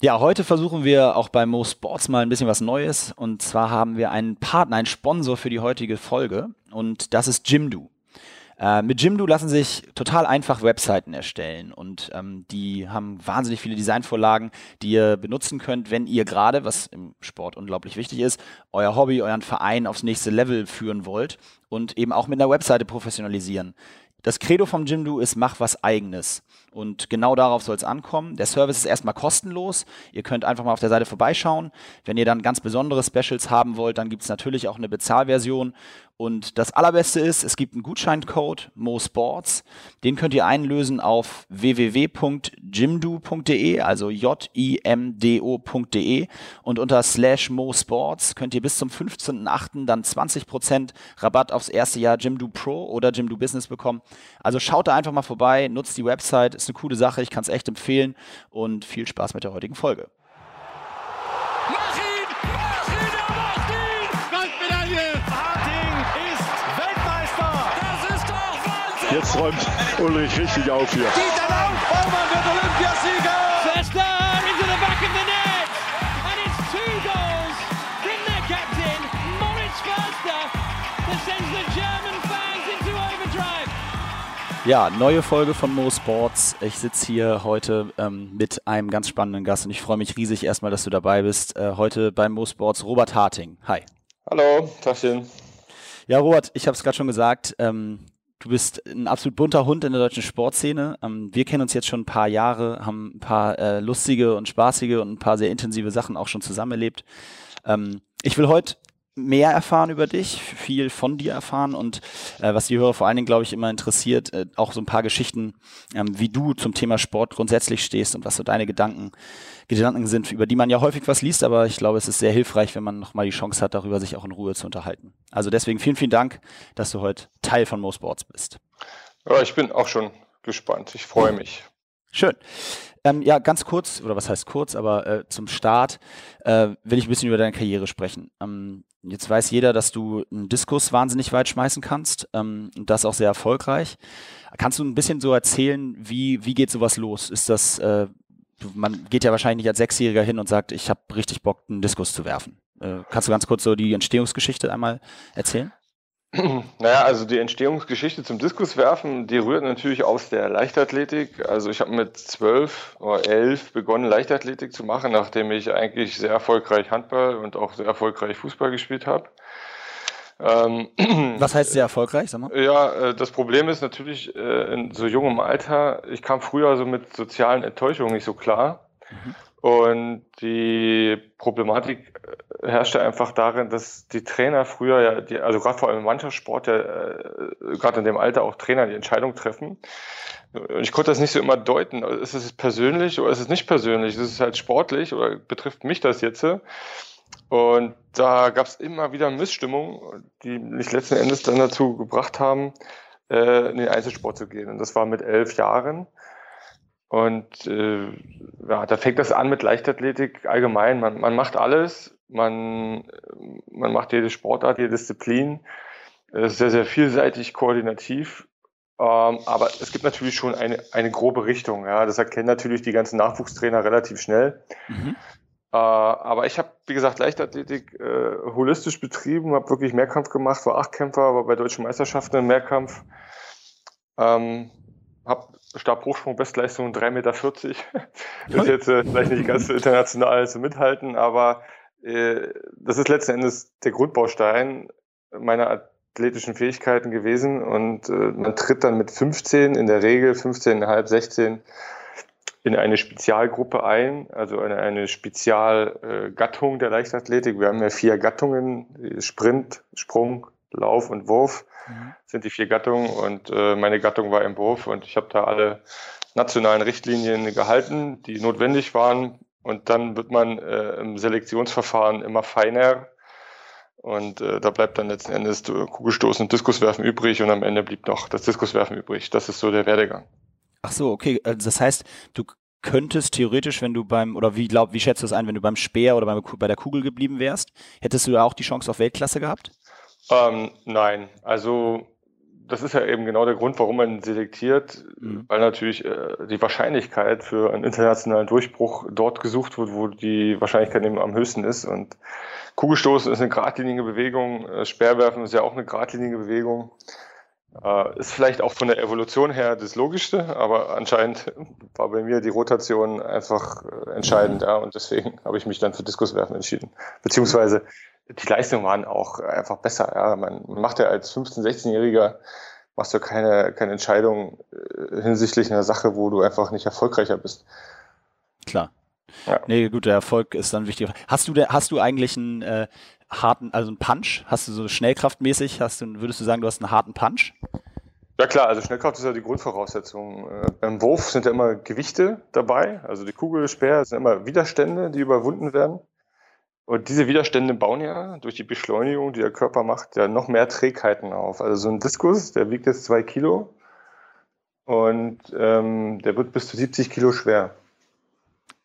Ja, heute versuchen wir auch bei Mo Sports mal ein bisschen was Neues. Und zwar haben wir einen Partner, einen Sponsor für die heutige Folge. Und das ist Jimdo. Äh, mit Jimdo lassen sich total einfach Webseiten erstellen und ähm, die haben wahnsinnig viele Designvorlagen, die ihr benutzen könnt, wenn ihr gerade, was im Sport unglaublich wichtig ist, euer Hobby, euren Verein aufs nächste Level führen wollt und eben auch mit einer Webseite professionalisieren. Das Credo vom Jimdo ist, mach was eigenes. Und genau darauf soll es ankommen. Der Service ist erstmal kostenlos. Ihr könnt einfach mal auf der Seite vorbeischauen. Wenn ihr dann ganz besondere Specials haben wollt, dann gibt es natürlich auch eine Bezahlversion. Und das Allerbeste ist, es gibt einen Gutscheincode MoSports. Den könnt ihr einlösen auf www.jimdo.de, also j-i-m-d-o.de. Und unter slash MoSports könnt ihr bis zum 15.08. dann 20% Rabatt aufs erste Jahr Jimdo Pro oder Jimdo Business bekommen. Also schaut da einfach mal vorbei, nutzt die Website, ist eine coole Sache, ich kann es echt empfehlen und viel Spaß mit der heutigen Folge. Jetzt räumt Ulrich richtig auf hier. Dieter Lauf, Baumann wird Olympiasieger! Förster into the back of the net! And it's two goals from their captain, Moritz Förster, that sends the German fans into overdrive. Ja, neue Folge von Mo Sports. Ich sitze hier heute ähm, mit einem ganz spannenden Gast und ich freue mich riesig erstmal, dass du dabei bist. Äh, heute bei Mo Sports Robert Harting. Hi. Hallo, Tachchen. Ja, Robert, ich habe es gerade schon gesagt. Ähm, Du bist ein absolut bunter Hund in der deutschen Sportszene. Ähm, wir kennen uns jetzt schon ein paar Jahre, haben ein paar äh, lustige und spaßige und ein paar sehr intensive Sachen auch schon zusammen erlebt. Ähm, ich will heute mehr erfahren über dich, viel von dir erfahren und äh, was die Hörer vor allen Dingen, glaube ich, immer interessiert, äh, auch so ein paar Geschichten, ähm, wie du zum Thema Sport grundsätzlich stehst und was so deine Gedanken, Gedanken sind, über die man ja häufig was liest, aber ich glaube, es ist sehr hilfreich, wenn man nochmal die Chance hat, darüber sich auch in Ruhe zu unterhalten. Also deswegen vielen, vielen Dank, dass du heute Teil von Mo Sports bist. Ja, ich bin auch schon gespannt. Ich freue mich. Schön. Ähm, ja, ganz kurz, oder was heißt kurz, aber äh, zum Start äh, will ich ein bisschen über deine Karriere sprechen. Ähm, jetzt weiß jeder, dass du einen Diskus wahnsinnig weit schmeißen kannst ähm, und das auch sehr erfolgreich. Kannst du ein bisschen so erzählen, wie, wie geht sowas los? Ist das, äh, man geht ja wahrscheinlich nicht als Sechsjähriger hin und sagt, ich habe richtig Bock, einen Diskus zu werfen. Äh, kannst du ganz kurz so die Entstehungsgeschichte einmal erzählen? Naja, also die Entstehungsgeschichte zum Diskuswerfen, die rührt natürlich aus der Leichtathletik. Also ich habe mit zwölf oder elf begonnen, Leichtathletik zu machen, nachdem ich eigentlich sehr erfolgreich Handball und auch sehr erfolgreich Fußball gespielt habe. Ähm, Was heißt sehr erfolgreich? Sag mal? Ja, äh, das Problem ist natürlich äh, in so jungem Alter, ich kam früher so mit sozialen Enttäuschungen nicht so klar. Mhm. Und die Problematik äh, herrschte einfach darin, dass die Trainer früher ja, die, also gerade vor allem im Mannschaftssport, ja, äh, gerade in dem Alter auch Trainer die Entscheidung treffen. Und ich konnte das nicht so immer deuten. Ist es persönlich oder ist es nicht persönlich? Ist es halt sportlich oder betrifft mich das jetzt? Und da gab es immer wieder Missstimmungen, die mich letzten Endes dann dazu gebracht haben, äh, in den Einzelsport zu gehen. Und das war mit elf Jahren. Und äh, ja, da fängt das an mit Leichtathletik allgemein. Man, man macht alles, man, man macht jede Sportart, jede Disziplin. Es ist sehr, sehr vielseitig, koordinativ. Ähm, aber es gibt natürlich schon eine, eine grobe Richtung. Ja. Das erkennen natürlich die ganzen Nachwuchstrainer relativ schnell. Mhm. Äh, aber ich habe, wie gesagt, Leichtathletik äh, holistisch betrieben, habe wirklich Mehrkampf gemacht, war Achtkämpfer, war bei deutschen Meisterschaften im Mehrkampf. Ähm, habe Stabhochsprung, Bestleistung 3,40 Meter. ist jetzt äh, vielleicht nicht ganz international zu mithalten, aber äh, das ist letzten Endes der Grundbaustein meiner athletischen Fähigkeiten gewesen und äh, man tritt dann mit 15, in der Regel 15,5, 16 in eine Spezialgruppe ein, also eine, eine Spezialgattung der Leichtathletik. Wir haben ja vier Gattungen, Sprint, Sprung, Lauf und Wurf mhm. sind die vier Gattungen und äh, meine Gattung war im Wurf und ich habe da alle nationalen Richtlinien gehalten, die notwendig waren und dann wird man äh, im Selektionsverfahren immer feiner und äh, da bleibt dann letzten Endes Kugelstoßen und Diskuswerfen übrig und am Ende blieb noch das Diskuswerfen übrig. Das ist so der Werdegang. Ach so, okay. Also das heißt, du könntest theoretisch, wenn du beim, oder wie glaub, wie schätzt du das ein, wenn du beim Speer oder beim, bei der Kugel geblieben wärst, hättest du da auch die Chance auf Weltklasse gehabt? Ähm, nein, also das ist ja eben genau der Grund, warum man selektiert, mhm. weil natürlich äh, die Wahrscheinlichkeit für einen internationalen Durchbruch dort gesucht wird, wo die Wahrscheinlichkeit eben am höchsten ist. Und Kugelstoßen ist eine geradlinige Bewegung, äh, Speerwerfen ist ja auch eine geradlinige Bewegung. Äh, ist vielleicht auch von der Evolution her das Logischste, aber anscheinend war bei mir die Rotation einfach äh, entscheidend, ja, und deswegen habe ich mich dann für Diskuswerfen entschieden. Beziehungsweise die Leistungen waren auch einfach besser. Ja. Man macht ja als 15-, 16-Jähriger machst du keine, keine Entscheidung äh, hinsichtlich einer Sache, wo du einfach nicht erfolgreicher bist. Klar. Ja. Nee, gut, der Erfolg ist dann wichtig. Hast du, hast du eigentlich einen äh, harten, also einen Punch? Hast du so schnellkraftmäßig, hast du, würdest du sagen, du hast einen harten Punch? Ja klar, also Schnellkraft ist ja die Grundvoraussetzung. Äh, beim Wurf sind ja immer Gewichte dabei, also die Kugel, Speer sind immer Widerstände, die überwunden werden. Und diese Widerstände bauen ja durch die Beschleunigung, die der Körper macht, ja noch mehr Trägheiten auf. Also so ein Diskus, der wiegt jetzt zwei Kilo und ähm, der wird bis zu 70 Kilo schwer.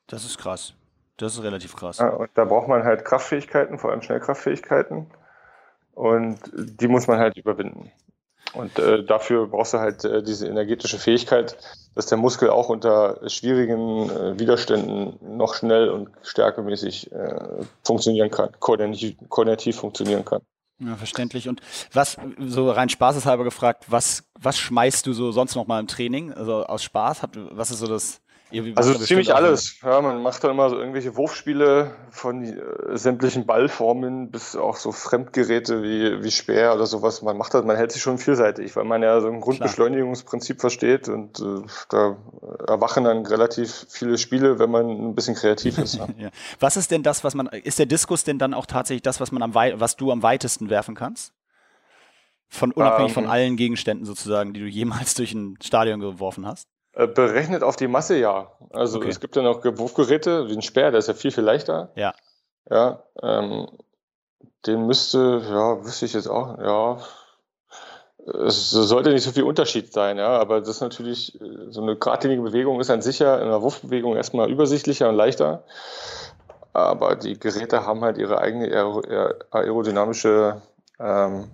Das ist krass. Das ist relativ krass. Ja, und da braucht man halt Kraftfähigkeiten, vor allem Schnellkraftfähigkeiten. Und die muss man halt überwinden. Und äh, dafür brauchst du halt äh, diese energetische Fähigkeit, dass der Muskel auch unter schwierigen äh, Widerständen noch schnell und stärkemäßig äh, funktionieren kann, koordinativ, koordinativ funktionieren kann. Ja, verständlich. Und was, so rein spaßeshalber gefragt, was, was schmeißt du so sonst noch mal im Training? Also aus Spaß? was ist so das, also ziemlich alles. Ja, man macht dann immer so irgendwelche Wurfspiele von äh, sämtlichen Ballformen bis auch so Fremdgeräte wie, wie Speer oder sowas. Man macht das, man hält sich schon vielseitig, weil man ja so ein Grundbeschleunigungsprinzip versteht und äh, da erwachen dann relativ viele Spiele, wenn man ein bisschen kreativ ist. Ja. ja. Was ist denn das, was man, ist der Diskus denn dann auch tatsächlich das, was man am was du am weitesten werfen kannst? Von unabhängig ähm, von allen Gegenständen sozusagen, die du jemals durch ein Stadion geworfen hast? Äh, berechnet auf die Masse ja. Also okay. es gibt ja noch Wurfgeräte, wie ein Speer, der ist ja viel, viel leichter. Ja. Ja, ähm, den müsste, ja, wüsste ich jetzt auch, ja, es sollte nicht so viel Unterschied sein, ja, aber das ist natürlich, so eine geradlinige Bewegung ist an sich ja in einer Wurfbewegung erstmal übersichtlicher und leichter. Aber die Geräte haben halt ihre eigene aerodynamische ähm,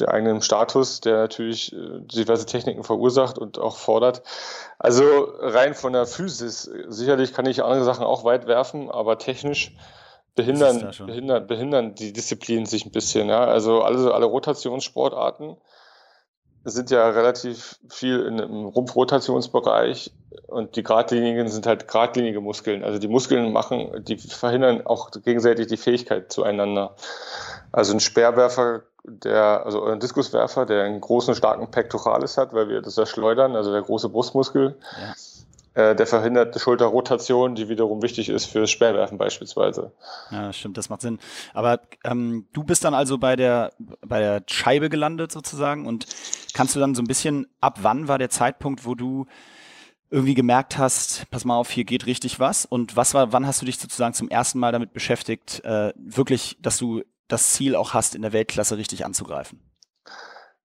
der eigenen Status, der natürlich äh, diverse Techniken verursacht und auch fordert. Also rein von der Physis, sicherlich kann ich andere Sachen auch weit werfen, aber technisch behindern, behindern, behindern die Disziplinen sich ein bisschen. Ja? Also alle, alle Rotationssportarten sind ja relativ viel in, im Rumpfrotationsbereich und die Gradlinigen sind halt gradlinige Muskeln. Also die Muskeln machen, die verhindern auch gegenseitig die Fähigkeit zueinander. Also ein Speerwerfer der, also ein Diskuswerfer, der einen großen, starken Pectoralis hat, weil wir das ja schleudern, also der große Brustmuskel, ja. äh, der verhindert die Schulterrotation, die wiederum wichtig ist fürs Speerwerfen beispielsweise. Ja, stimmt, das macht Sinn. Aber ähm, du bist dann also bei der, bei der Scheibe gelandet sozusagen und kannst du dann so ein bisschen, ab wann war der Zeitpunkt, wo du irgendwie gemerkt hast, pass mal auf, hier geht richtig was? Und was war, wann hast du dich sozusagen zum ersten Mal damit beschäftigt, äh, wirklich, dass du das Ziel auch hast, in der Weltklasse richtig anzugreifen?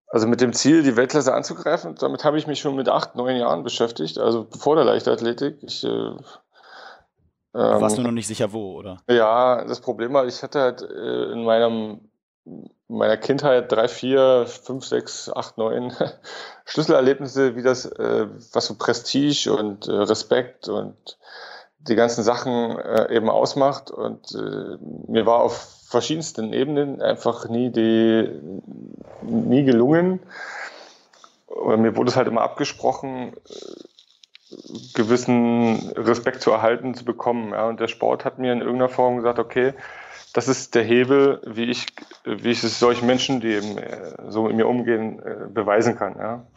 Also mit dem Ziel, die Weltklasse anzugreifen, damit habe ich mich schon mit acht, neun Jahren beschäftigt, also vor der Leichtathletik. Ich, äh, ähm, warst du noch nicht sicher wo, oder? Ja, das Problem war, ich hatte halt äh, in meinem meiner Kindheit drei, vier, fünf, sechs, acht, neun Schlüsselerlebnisse, wie das, äh, was so Prestige und äh, Respekt und die ganzen Sachen äh, eben ausmacht. Und äh, mir war auf verschiedensten Ebenen einfach nie die nie gelungen. Oder mir wurde es halt immer abgesprochen, äh, gewissen Respekt zu erhalten, zu bekommen. Ja. Und der Sport hat mir in irgendeiner Form gesagt, okay, das ist der Hebel, wie ich, wie ich es solchen Menschen, die eben äh, so mit mir umgehen, äh, beweisen kann. Ja.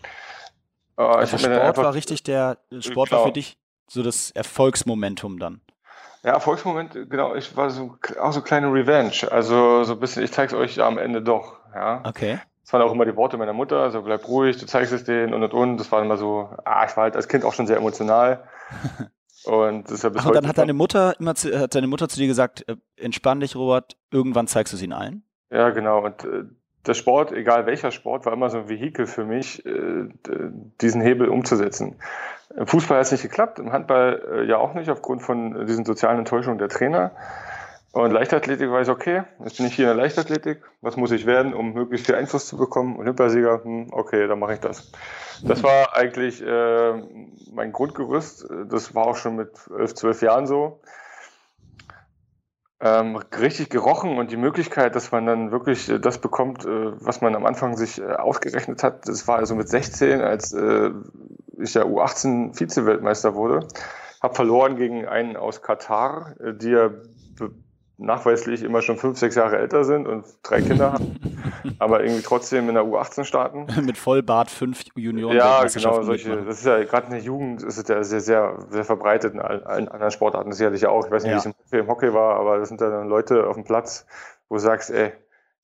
Also Sport war richtig der Sport war für dich so das Erfolgsmomentum dann. Ja, Erfolgsmoment, genau, ich war so auch so kleine Revenge. Also so ein bisschen, ich zeig's euch am Ende doch. Ja. Okay. Das waren auch immer die Worte meiner Mutter, also bleib ruhig, du zeigst es denen und und und. Das war immer so, ah, ich war halt als Kind auch schon sehr emotional. Und das ist ja bis Ach, und dann hat deine Mutter immer zu, hat deine Mutter zu dir gesagt, äh, entspann dich, Robert, irgendwann zeigst du es ihnen allen? Ja, genau. Und äh, der Sport, egal welcher Sport, war immer so ein Vehikel für mich, äh, diesen Hebel umzusetzen. Im Fußball hat es nicht geklappt, im Handball äh, ja auch nicht, aufgrund von diesen sozialen Enttäuschungen der Trainer. Und Leichtathletik war ich okay, jetzt bin ich hier in der Leichtathletik. Was muss ich werden, um möglichst viel Einfluss zu bekommen? Olympiasieger, hm, okay, dann mache ich das. Das war eigentlich äh, mein Grundgerüst. Das war auch schon mit 11, 12 Jahren so. Ähm, richtig gerochen und die Möglichkeit, dass man dann wirklich das bekommt, äh, was man am Anfang sich äh, ausgerechnet hat. Das war also mit 16, als äh, ich ja U18 Vize-Weltmeister wurde. Habe verloren gegen einen aus Katar, äh, die ja nachweislich immer schon fünf, sechs Jahre älter sind und drei Kinder haben, aber irgendwie trotzdem in der U18 starten. Mit Vollbart fünf Junioren. Ja, genau, solche, das ist ja gerade in der Jugend ist es ja sehr, sehr, sehr verbreitet in allen, allen anderen Sportarten sicherlich auch. Ich weiß nicht, ja. wie es im Hockey war, aber das sind dann Leute auf dem Platz, wo du sagst, ey,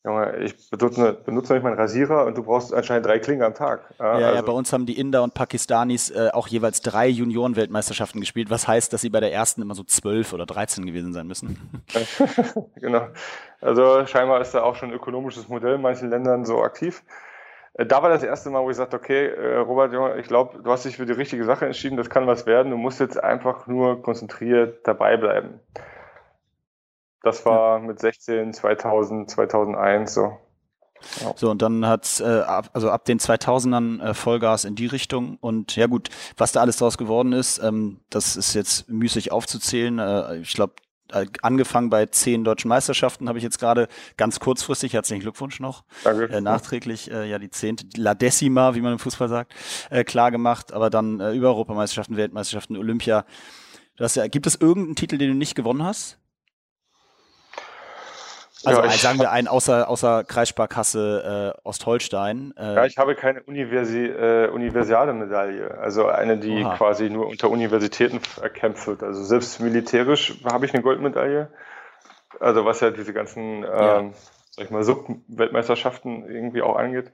Junge, ich benutze, benutze nicht meinen Rasierer und du brauchst anscheinend drei Klingen am Tag. Ja, ja, also. ja bei uns haben die Inder und Pakistanis äh, auch jeweils drei Junioren-Weltmeisterschaften gespielt, was heißt, dass sie bei der ersten immer so zwölf oder dreizehn gewesen sein müssen. genau. Also scheinbar ist da auch schon ein ökonomisches Modell in manchen Ländern so aktiv. Äh, da war das erste Mal, wo ich sagte, okay, äh, Robert, Junge, ich glaube, du hast dich für die richtige Sache entschieden, das kann was werden, du musst jetzt einfach nur konzentriert dabei bleiben. Das war mit 16, 2000, 2001 so. Ja. So, und dann hat äh, also ab den 2000ern äh, Vollgas in die Richtung. Und ja gut, was da alles draus geworden ist, ähm, das ist jetzt müßig aufzuzählen. Äh, ich glaube, äh, angefangen bei zehn deutschen Meisterschaften habe ich jetzt gerade ganz kurzfristig, herzlichen Glückwunsch noch, Danke. Äh, nachträglich äh, ja die zehnte, La Decima, wie man im Fußball sagt, äh, klar gemacht. Aber dann äh, über Europameisterschaften, Weltmeisterschaften, Olympia. Du hast ja, gibt es irgendeinen Titel, den du nicht gewonnen hast? Also ja, sagen wir einen außer, außer Kreissparkasse äh, Ostholstein. Äh, ja, ich habe keine Universi äh, universale Medaille, also eine, die Oha. quasi nur unter Universitäten erkämpft wird. Also selbst militärisch habe ich eine Goldmedaille. Also was ja diese ganzen, ja. ähm, sag ich mal, Sub-Weltmeisterschaften irgendwie auch angeht.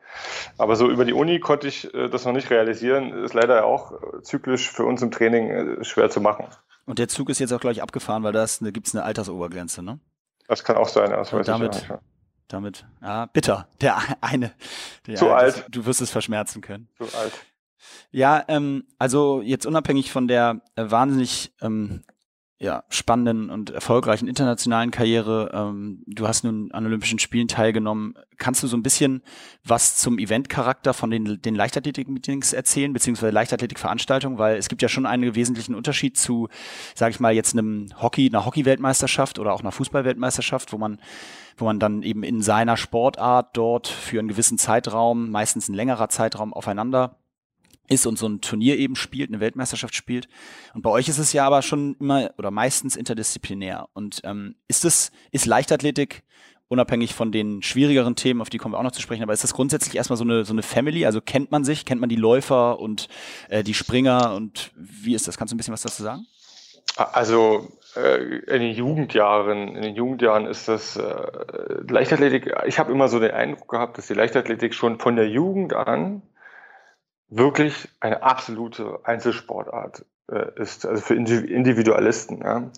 Aber so über die Uni konnte ich äh, das noch nicht realisieren. Ist leider auch zyklisch für uns im Training äh, schwer zu machen. Und der Zug ist jetzt auch gleich abgefahren, weil da gibt es eine Altersobergrenze, ne? Das kann auch sein, das weiß damit, ich Damit, ja, bitter. Der eine. Der, Zu alt. Du wirst es verschmerzen können. Zu alt. Ja, ähm, also jetzt unabhängig von der äh, wahnsinnig ähm, ja, spannenden und erfolgreichen internationalen Karriere. Ähm, du hast nun an Olympischen Spielen teilgenommen. Kannst du so ein bisschen was zum Eventcharakter von den, den Leichtathletik-Meetings erzählen, beziehungsweise Leichtathletik-Veranstaltungen? Weil es gibt ja schon einen wesentlichen Unterschied zu, sage ich mal, jetzt einem Hockey, einer Hockey-Weltmeisterschaft oder auch einer Fußball-Weltmeisterschaft, wo man wo man dann eben in seiner Sportart dort für einen gewissen Zeitraum, meistens ein längerer Zeitraum aufeinander ist und so ein Turnier eben spielt, eine Weltmeisterschaft spielt. Und bei euch ist es ja aber schon immer oder meistens interdisziplinär. Und ähm, ist es, ist Leichtathletik unabhängig von den schwierigeren Themen, auf die kommen wir auch noch zu sprechen, aber ist das grundsätzlich erstmal so eine, so eine Family? Also kennt man sich, kennt man die Läufer und äh, die Springer und wie ist das? Kannst du ein bisschen was dazu sagen? Also äh, in den Jugendjahren, in den Jugendjahren ist das äh, Leichtathletik, ich habe immer so den Eindruck gehabt, dass die Leichtathletik schon von der Jugend an wirklich eine absolute Einzelsportart äh, ist, also für Individualisten. Ja.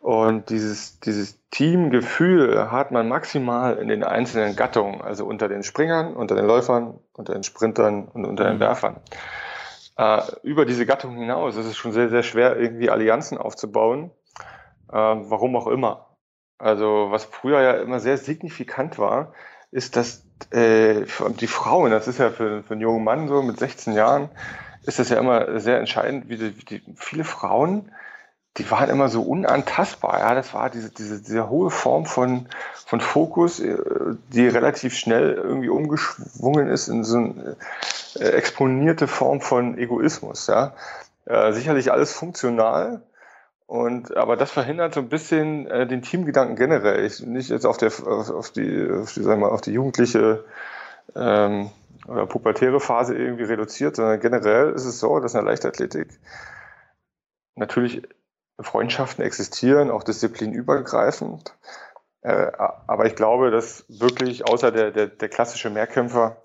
Und dieses, dieses Teamgefühl hat man maximal in den einzelnen Gattungen, also unter den Springern, unter den Läufern, unter den Sprintern und unter den mhm. Werfern. Äh, über diese Gattung hinaus ist es schon sehr, sehr schwer, irgendwie Allianzen aufzubauen, äh, warum auch immer. Also was früher ja immer sehr signifikant war, ist, dass äh, die Frauen, das ist ja für, für einen jungen Mann so mit 16 Jahren, ist das ja immer sehr entscheidend, wie die, die viele Frauen, die waren immer so unantastbar. Ja, das war diese, diese, diese hohe Form von, von Fokus, äh, die relativ schnell irgendwie umgeschwungen ist in so eine äh, exponierte Form von Egoismus. Ja. Äh, sicherlich alles funktional, und aber das verhindert so ein bisschen äh, den Teamgedanken generell. Ich, nicht jetzt auf der auf, auf die, auf die, sagen wir, auf die jugendliche ähm, oder pubertäre Phase irgendwie reduziert, sondern generell ist es so, dass in der Leichtathletik natürlich Freundschaften existieren, auch disziplinübergreifend. Äh, aber ich glaube, dass wirklich außer der, der, der klassische Mehrkämpfer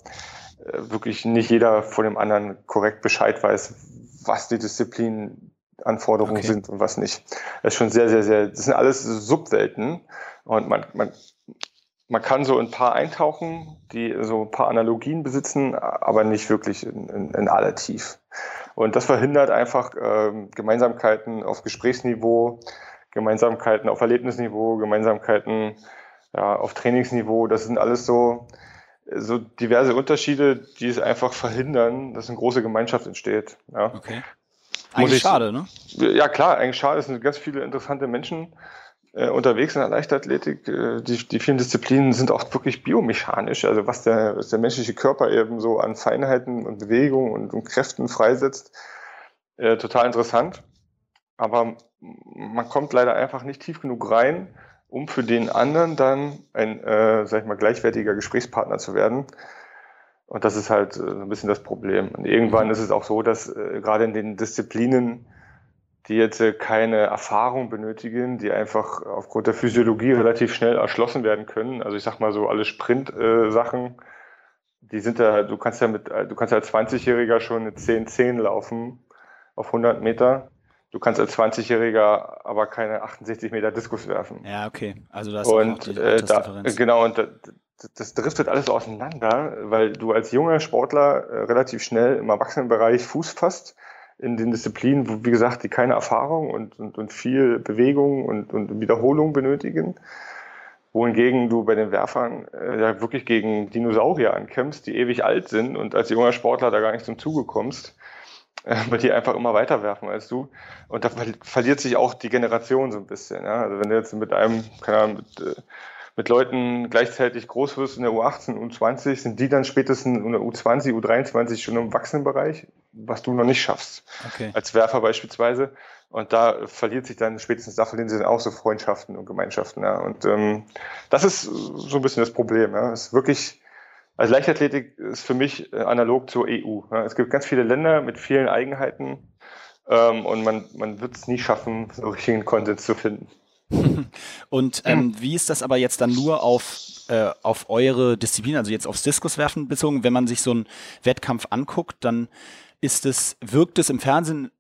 äh, wirklich nicht jeder von dem anderen korrekt Bescheid weiß, was die Disziplin Anforderungen okay. sind und was nicht. Das ist schon sehr, sehr, sehr, das sind alles Subwelten und man, man, man kann so ein paar eintauchen, die so ein paar Analogien besitzen, aber nicht wirklich in, in, in aller Tief. Und das verhindert einfach äh, Gemeinsamkeiten auf Gesprächsniveau, Gemeinsamkeiten auf Erlebnisniveau, Gemeinsamkeiten ja, auf Trainingsniveau. Das sind alles so, so diverse Unterschiede, die es einfach verhindern, dass eine große Gemeinschaft entsteht. Ja. Okay. Eigentlich ich, schade, ne? Ja, klar, eigentlich schade. Es sind ganz viele interessante Menschen äh, unterwegs in der Leichtathletik. Äh, die, die vielen Disziplinen sind auch wirklich biomechanisch, also was der, was der menschliche Körper eben so an Feinheiten und Bewegungen und, und Kräften freisetzt. Äh, total interessant. Aber man kommt leider einfach nicht tief genug rein, um für den anderen dann ein, äh, sag ich mal, gleichwertiger Gesprächspartner zu werden. Und das ist halt äh, ein bisschen das Problem. Und irgendwann ist es auch so, dass äh, gerade in den Disziplinen, die jetzt äh, keine Erfahrung benötigen, die einfach aufgrund der Physiologie relativ schnell erschlossen werden können. Also ich sag mal so alle Sprint-Sachen, äh, die sind da, du kannst ja mit, du kannst als 20-Jähriger schon eine 10-10 laufen auf 100 Meter. Du kannst als 20-Jähriger aber keine 68 Meter Diskus werfen. Ja, okay. Also das ist und, auch die äh, da, Genau, und das, driftet alles auseinander, weil du als junger Sportler äh, relativ schnell im Erwachsenenbereich Fuß fasst in den Disziplinen, wo, wie gesagt, die keine Erfahrung und, und, und viel Bewegung und, und Wiederholung benötigen. Wohingegen du bei den Werfern äh, ja wirklich gegen Dinosaurier ankämpfst, die ewig alt sind und als junger Sportler da gar nicht zum Zuge kommst äh, weil die einfach immer weiter werfen als du. Und da verliert sich auch die Generation so ein bisschen. Ja? Also wenn du jetzt mit einem, keine Ahnung, mit, äh, mit Leuten gleichzeitig groß wirst in der U18, U20, sind die dann spätestens in der U20, U23 schon im Wachsenbereich, was du noch nicht schaffst. Okay. Als Werfer beispielsweise. Und da verliert sich dann spätestens, da verlieren sie dann auch so Freundschaften und Gemeinschaften. Ja. Und ähm, das ist so ein bisschen das Problem. Ja. Es ist wirklich also Leichtathletik ist für mich äh, analog zur EU. Es gibt ganz viele Länder mit vielen Eigenheiten ähm, und man, man wird es nie schaffen, so richtigen Konsens zu finden. Und ähm, wie ist das aber jetzt dann nur auf, äh, auf eure Disziplin, also jetzt aufs Diskuswerfen bezogen? Wenn man sich so einen Wettkampf anguckt, dann ist es, wirkt es im Fernsehen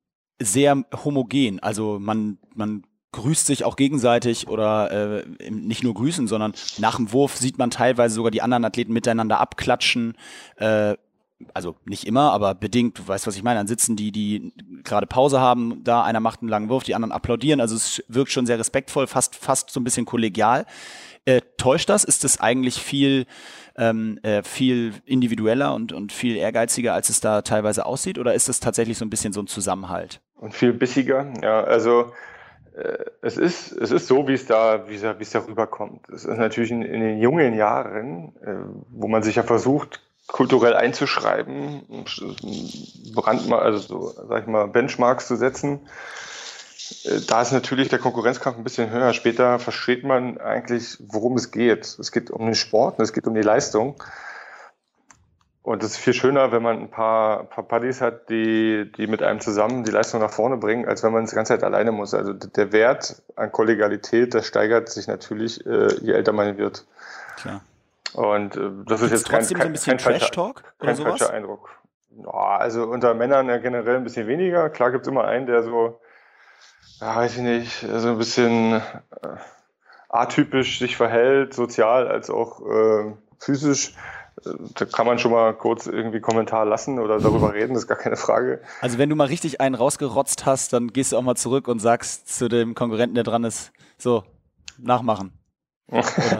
sehr homogen. Also man, man grüßt sich auch gegenseitig oder äh, nicht nur grüßen, sondern nach dem Wurf sieht man teilweise sogar die anderen Athleten miteinander abklatschen. Äh, also nicht immer, aber bedingt, du weißt, was ich meine, dann sitzen die, die gerade Pause haben, da einer macht einen langen Wurf, die anderen applaudieren, also es wirkt schon sehr respektvoll, fast, fast so ein bisschen kollegial. Äh, täuscht das? Ist es eigentlich viel, ähm, äh, viel individueller und, und viel ehrgeiziger, als es da teilweise aussieht? Oder ist es tatsächlich so ein bisschen so ein Zusammenhalt? Und viel bissiger, ja. Also äh, es ist, es ist so, wie es da, wie es, da rüberkommt. Es ist natürlich in, in den jungen Jahren, äh, wo man sich ja versucht, kulturell einzuschreiben, Brandmal, also so, sag ich mal, Benchmarks zu setzen. Äh, da ist natürlich der Konkurrenzkampf ein bisschen höher. Später versteht man eigentlich, worum es geht. Es geht um den Sport, es geht um die Leistung. Und es ist viel schöner, wenn man ein paar, ein paar Buddies hat, die, die mit einem zusammen die Leistung nach vorne bringen, als wenn man es die ganze Zeit alleine muss. Also der Wert an Kollegialität, der steigert sich natürlich, äh, je älter man wird. Klar. Und äh, das ist jetzt kein, kein, so kein, falscher, kein falscher Eindruck. Ja, also unter Männern ja generell ein bisschen weniger. Klar gibt es immer einen, der so, ja, weiß ich nicht, so ein bisschen äh, atypisch sich verhält, sozial als auch äh, physisch da kann man schon mal kurz irgendwie Kommentar lassen oder darüber reden, das ist gar keine Frage. Also wenn du mal richtig einen rausgerotzt hast, dann gehst du auch mal zurück und sagst zu dem Konkurrenten, der dran ist, so, nachmachen.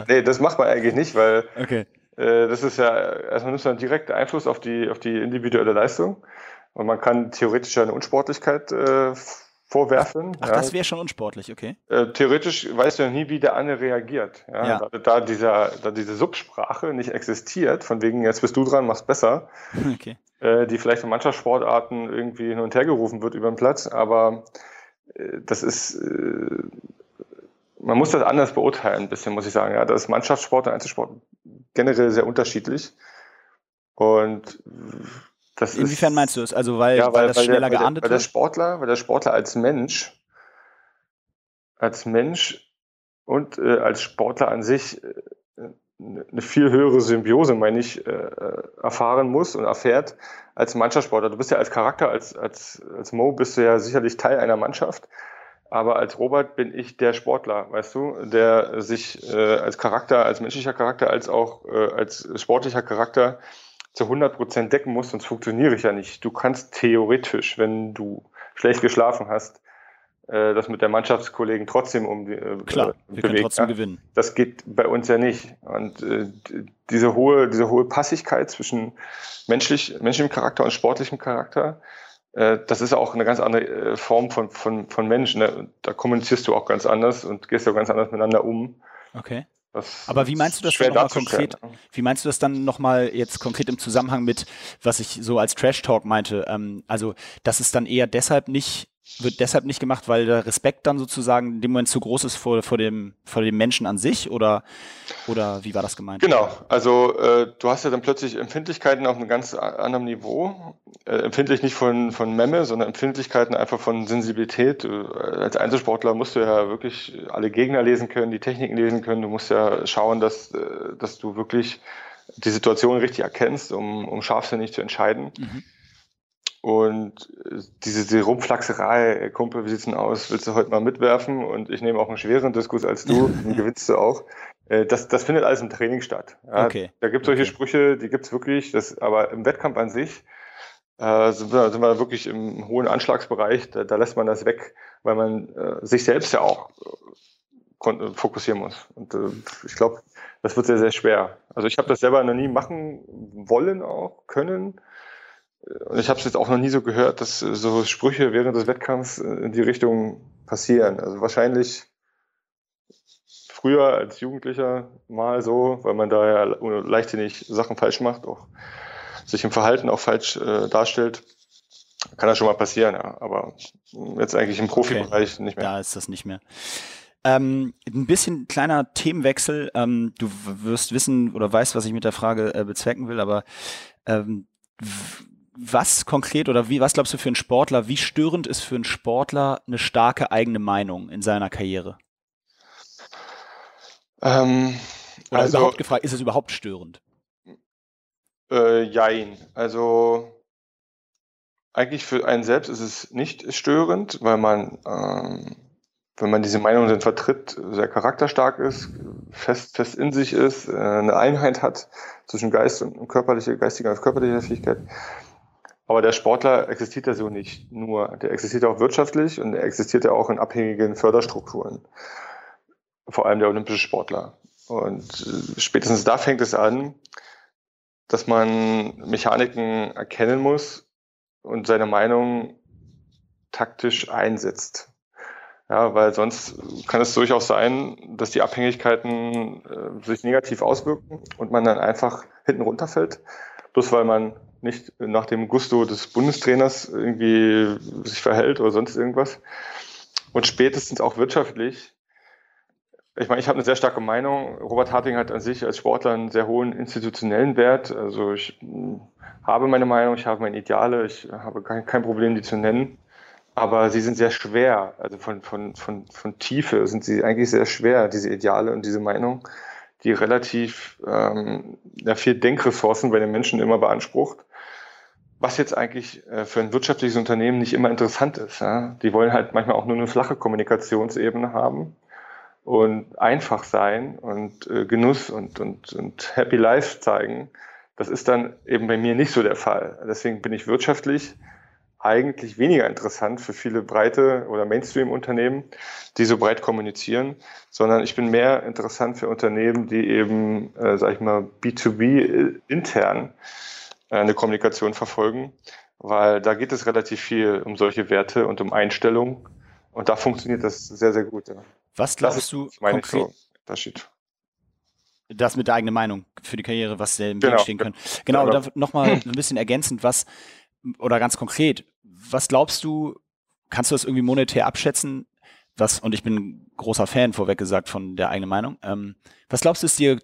Nee, das macht man eigentlich nicht, weil okay. äh, das ist ja, erstmal nimmt man direkt Einfluss auf die, auf die individuelle Leistung und man kann theoretisch eine Unsportlichkeit äh, vorwerfen. Ach, ja. das wäre schon unsportlich, okay. Äh, theoretisch weißt du ja nie, wie der andere reagiert. Ja? ja. Da, da, dieser, da diese Subsprache nicht existiert, von wegen, jetzt bist du dran, machst besser, okay. äh, die vielleicht in Mannschaftssportarten irgendwie hin und her gerufen wird über den Platz, aber äh, das ist, äh, man muss das anders beurteilen, ein bisschen, muss ich sagen. Ja, das ist Mannschaftssport und Einzelsport generell sehr unterschiedlich. Und das Inwiefern ist, meinst du es? Also weil, ja, weil, weil das weil schneller der, geahndet der, weil der Sportler, weil der Sportler als Mensch, als Mensch und äh, als Sportler an sich äh, eine viel höhere Symbiose, meine ich, äh, erfahren muss und erfährt als Mannschaftssportler. Du bist ja als Charakter, als, als, als Mo bist du ja sicherlich Teil einer Mannschaft. Aber als Robert bin ich der Sportler, weißt du, der sich äh, als Charakter, als menschlicher Charakter, als auch äh, als sportlicher Charakter zu 100% decken muss, sonst funktioniere ich ja nicht. Du kannst theoretisch, wenn du schlecht geschlafen hast äh, das mit der Mannschaftskollegen trotzdem um die äh, Klar, wir bewegt, können trotzdem ja? gewinnen. Das geht bei uns ja nicht. Und äh, diese hohe, diese hohe Passigkeit zwischen menschlich, menschlichem Charakter und sportlichem Charakter, das ist auch eine ganz andere äh, Form von, von, von Mensch. Ne? Da kommunizierst du auch ganz anders und gehst auch ganz anders miteinander um. Okay. Das Aber wie meinst du das dann nochmal konkret? Wie meinst du das dann nochmal jetzt konkret im Zusammenhang mit, was ich so als Trash Talk meinte? Ähm, also, dass es dann eher deshalb nicht wird deshalb nicht gemacht, weil der Respekt dann sozusagen in dem Moment zu groß ist vor, vor, dem, vor dem Menschen an sich oder, oder wie war das gemeint? Genau, also äh, du hast ja dann plötzlich Empfindlichkeiten auf einem ganz anderen Niveau. Äh, empfindlich nicht von, von Memme, sondern Empfindlichkeiten einfach von Sensibilität. Äh, als Einzelsportler musst du ja wirklich alle Gegner lesen können, die Techniken lesen können. Du musst ja schauen, dass, äh, dass du wirklich die Situation richtig erkennst, um, um scharfsinnig zu entscheiden. Mhm. Und äh, diese, diese Rumflaxerei, Kumpel, wie sieht's denn aus? Willst du heute mal mitwerfen? Und ich nehme auch einen schweren Diskurs als du, den gewinnst du auch. Äh, das, das findet alles im Training statt. Ja, okay. Da gibt es solche okay. Sprüche, die gibt's wirklich, das, aber im Wettkampf an sich äh, sind, wir, sind wir wirklich im hohen Anschlagsbereich, da, da lässt man das weg, weil man äh, sich selbst ja auch äh, fokussieren muss. Und äh, ich glaube, das wird sehr, sehr schwer. Also ich habe das selber noch nie machen wollen, auch können und ich habe es jetzt auch noch nie so gehört, dass so Sprüche während des Wettkampfs in die Richtung passieren. Also wahrscheinlich früher als Jugendlicher mal so, weil man da ja leichtsinnig Sachen falsch macht, auch sich im Verhalten auch falsch äh, darstellt. Kann das schon mal passieren, ja. Aber jetzt eigentlich im Profibereich okay. nicht mehr. Da ist das nicht mehr. Ähm, ein bisschen kleiner Themenwechsel. Ähm, du wirst wissen oder weißt, was ich mit der Frage äh, bezwecken will, aber ähm, was konkret oder wie, was glaubst du für einen Sportler, wie störend ist für einen Sportler eine starke eigene Meinung in seiner Karriere? Ähm, oder also, überhaupt gefragt, ist es überhaupt störend? Äh, jein. Also eigentlich für einen selbst ist es nicht störend, weil man, ähm, wenn man diese Meinung dann vertritt, sehr charakterstark ist, fest, fest in sich ist, äh, eine Einheit hat zwischen Geist und körperliche, geistiger und körperlicher Fähigkeit. Aber der Sportler existiert ja so nicht nur. Der existiert auch wirtschaftlich und er existiert ja auch in abhängigen Förderstrukturen. Vor allem der olympische Sportler. Und äh, spätestens da fängt es an, dass man Mechaniken erkennen muss und seine Meinung taktisch einsetzt. Ja, weil sonst kann es durchaus sein, dass die Abhängigkeiten äh, sich negativ auswirken und man dann einfach hinten runterfällt, bloß weil man nicht nach dem Gusto des Bundestrainers irgendwie sich verhält oder sonst irgendwas. Und spätestens auch wirtschaftlich. Ich meine, ich habe eine sehr starke Meinung. Robert Harting hat an sich als Sportler einen sehr hohen institutionellen Wert. Also ich hm, habe meine Meinung, ich habe meine Ideale, ich habe kein, kein Problem, die zu nennen. Aber sie sind sehr schwer, also von, von, von, von Tiefe sind sie eigentlich sehr schwer, diese Ideale und diese Meinung, die relativ ähm, ja, viel Denkressourcen bei den Menschen immer beansprucht was jetzt eigentlich äh, für ein wirtschaftliches Unternehmen nicht immer interessant ist. Die wollen halt manchmal auch nur eine flache Kommunikationsebene haben und einfach sein und äh, Genuss und, und, und Happy Life zeigen. Das ist dann eben bei mir nicht so der Fall. Deswegen bin ich wirtschaftlich eigentlich weniger interessant für viele breite oder Mainstream-Unternehmen, die so breit kommunizieren, sondern ich bin mehr interessant für Unternehmen, die eben, äh, sag ich mal, B2B intern eine Kommunikation verfolgen, weil da geht es relativ viel um solche Werte und um Einstellungen und da funktioniert das sehr, sehr gut. Ja. Was glaubst du konkret? So Unterschied. Das mit der eigenen Meinung für die Karriere, was der im genau. Weg stehen können. Genau, genau. nochmal ein bisschen ergänzend, was, oder ganz konkret, was glaubst du, kannst du das irgendwie monetär abschätzen? Was, und ich bin großer Fan, vorweg gesagt, von der eigenen Meinung. Ähm, was glaubst du, ist dir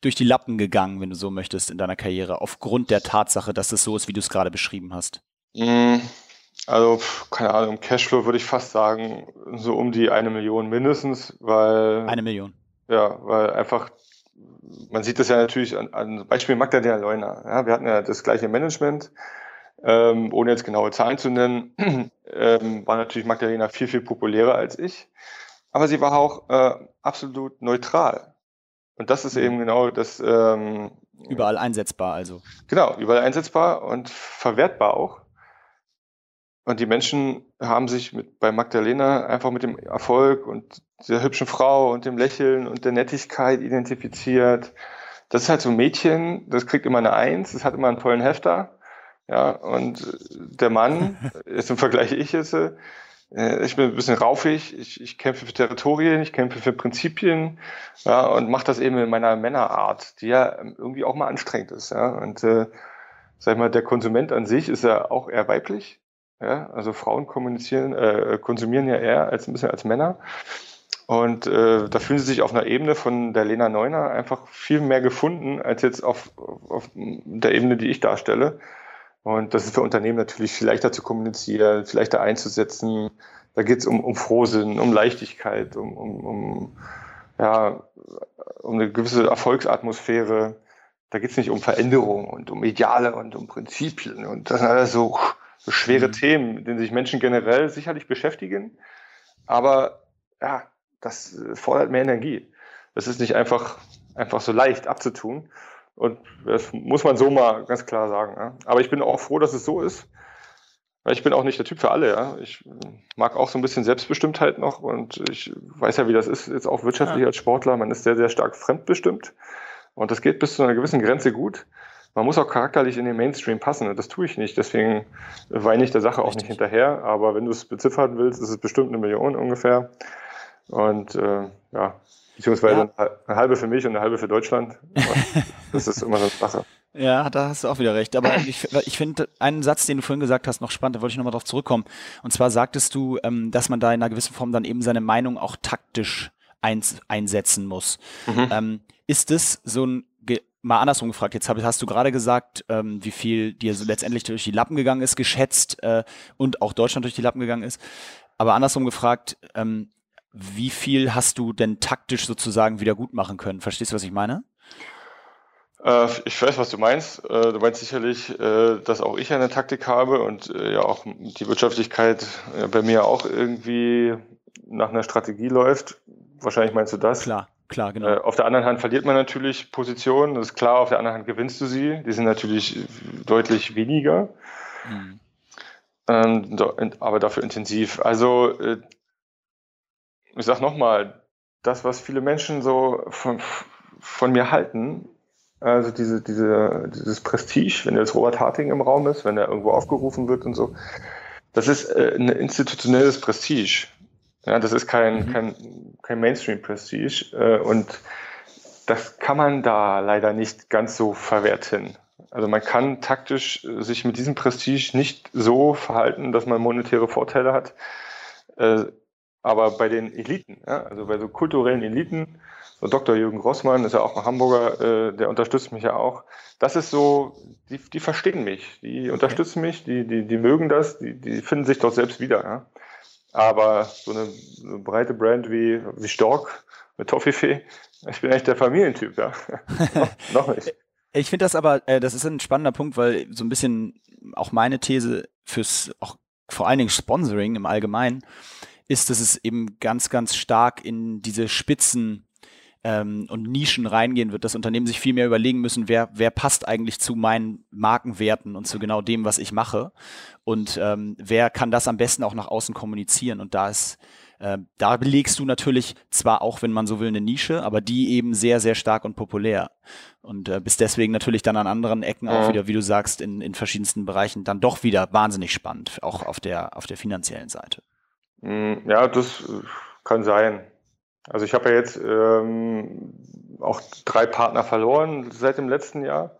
durch die Lappen gegangen, wenn du so möchtest, in deiner Karriere, aufgrund der Tatsache, dass es so ist, wie du es gerade beschrieben hast? Mm, also, keine Ahnung, Cashflow würde ich fast sagen, so um die eine Million mindestens, weil. Eine Million. Ja, weil einfach, man sieht das ja natürlich an, an Beispiel Magdalena Leuner. Ja, wir hatten ja das gleiche Management, ähm, ohne jetzt genaue Zahlen zu nennen, ähm, war natürlich Magdalena viel, viel populärer als ich. Aber sie war auch äh, absolut neutral. Und das ist mhm. eben genau das. Ähm, überall einsetzbar also. Genau, überall einsetzbar und verwertbar auch. und die Menschen haben sich mit, bei Magdalena einfach mit dem Erfolg und der hübschen Frau und dem Lächeln und der Nettigkeit identifiziert. Das ist halt so ein Mädchen, das kriegt immer eine Eins, das hat immer einen tollen Hefter. Ja, und der Mann, jetzt im Vergleich ich jetzt, äh, ich bin ein bisschen raufig, ich, ich kämpfe für Territorien, ich kämpfe für Prinzipien, ja, und mache das eben in meiner Männerart, die ja irgendwie auch mal anstrengend ist, ja. Und äh, sag ich mal, der Konsument an sich ist ja auch eher weiblich. Ja, also Frauen kommunizieren, äh, konsumieren ja eher als ein bisschen als Männer. Und äh, da fühlen sie sich auf einer Ebene von der Lena Neuner einfach viel mehr gefunden, als jetzt auf, auf der Ebene, die ich darstelle. Und das ist für Unternehmen natürlich viel leichter zu kommunizieren, viel leichter einzusetzen. Da geht es um, um Frohsinn, um Leichtigkeit, um, um, um, ja, um eine gewisse Erfolgsatmosphäre. Da geht es nicht um Veränderung und um Ideale und um Prinzipien. Und das sind alles so, so schwere mhm. Themen, mit denen sich Menschen generell sicherlich beschäftigen. Aber ja, das fordert mehr Energie. Das ist nicht einfach, einfach so leicht abzutun. Und das muss man so mal ganz klar sagen. Ja. Aber ich bin auch froh, dass es so ist. Weil ich bin auch nicht der Typ für alle. Ja. Ich mag auch so ein bisschen Selbstbestimmtheit noch und ich weiß ja, wie das ist, jetzt auch wirtschaftlich ja. als Sportler. Man ist sehr, sehr stark fremdbestimmt. Und das geht bis zu einer gewissen Grenze gut. Man muss auch charakterlich in den Mainstream passen und das tue ich nicht. Deswegen weine ich der Sache auch nicht hinterher. Aber wenn du es beziffern willst, ist es bestimmt eine Million ungefähr. Und äh, ja, beziehungsweise ja. eine halbe für mich und eine halbe für Deutschland. das ist immer so eine Sache. Ja, da hast du auch wieder recht. Aber ich, ich finde einen Satz, den du vorhin gesagt hast, noch spannend, da wollte ich nochmal drauf zurückkommen. Und zwar sagtest du, ähm, dass man da in einer gewissen Form dann eben seine Meinung auch taktisch eins, einsetzen muss. Mhm. Ähm, ist es so ein, mal andersrum gefragt, jetzt hast du gerade gesagt, ähm, wie viel dir so letztendlich durch die Lappen gegangen ist, geschätzt äh, und auch Deutschland durch die Lappen gegangen ist. Aber andersrum gefragt, ähm, wie viel hast du denn taktisch sozusagen wieder gut machen können? Verstehst du, was ich meine? Äh, ich weiß, was du meinst. Äh, du meinst sicherlich, äh, dass auch ich eine Taktik habe und ja auch die Wirtschaftlichkeit bei mir auch irgendwie nach einer Strategie läuft. Wahrscheinlich meinst du das. Klar, klar, genau. Auf der anderen Hand verliert man natürlich Positionen, das ist klar. Auf der anderen Hand gewinnst du sie. Die sind natürlich deutlich weniger. Mhm. Ähm, aber dafür intensiv. Also ich sag nochmal, das, was viele Menschen so von, von mir halten, also diese, diese, dieses Prestige, wenn jetzt Robert Harting im Raum ist, wenn er irgendwo aufgerufen wird und so, das ist äh, ein institutionelles Prestige. Ja, das ist kein, mhm. kein, kein Mainstream-Prestige. Äh, und das kann man da leider nicht ganz so verwerten. Also man kann taktisch äh, sich mit diesem Prestige nicht so verhalten, dass man monetäre Vorteile hat. Äh, aber bei den Eliten, ja, also bei so kulturellen Eliten, so Dr. Jürgen Rossmann ist ja auch ein Hamburger, äh, der unterstützt mich ja auch. Das ist so, die, die verstehen mich, die unterstützen mich, die, die, die mögen das, die, die finden sich dort selbst wieder. Ja. Aber so eine, eine breite Brand wie, wie Stork mit Toffifee, ich bin eigentlich der Familientyp, ja. noch, nicht. Ich finde das aber, äh, das ist ein spannender Punkt, weil so ein bisschen auch meine These fürs, auch vor allen Dingen Sponsoring im Allgemeinen, ist, dass es eben ganz, ganz stark in diese Spitzen ähm, und Nischen reingehen wird, dass Unternehmen sich viel mehr überlegen müssen, wer, wer passt eigentlich zu meinen Markenwerten und zu genau dem, was ich mache und ähm, wer kann das am besten auch nach außen kommunizieren und da ist äh, da belegst du natürlich zwar auch, wenn man so will, eine Nische, aber die eben sehr, sehr stark und populär. Und äh, bist deswegen natürlich dann an anderen Ecken auch wieder, wie du sagst, in, in verschiedensten Bereichen dann doch wieder wahnsinnig spannend, auch auf der, auf der finanziellen Seite. Hm, ja, das äh, kann sein. Also ich habe ja jetzt ähm, auch drei Partner verloren seit dem letzten Jahr.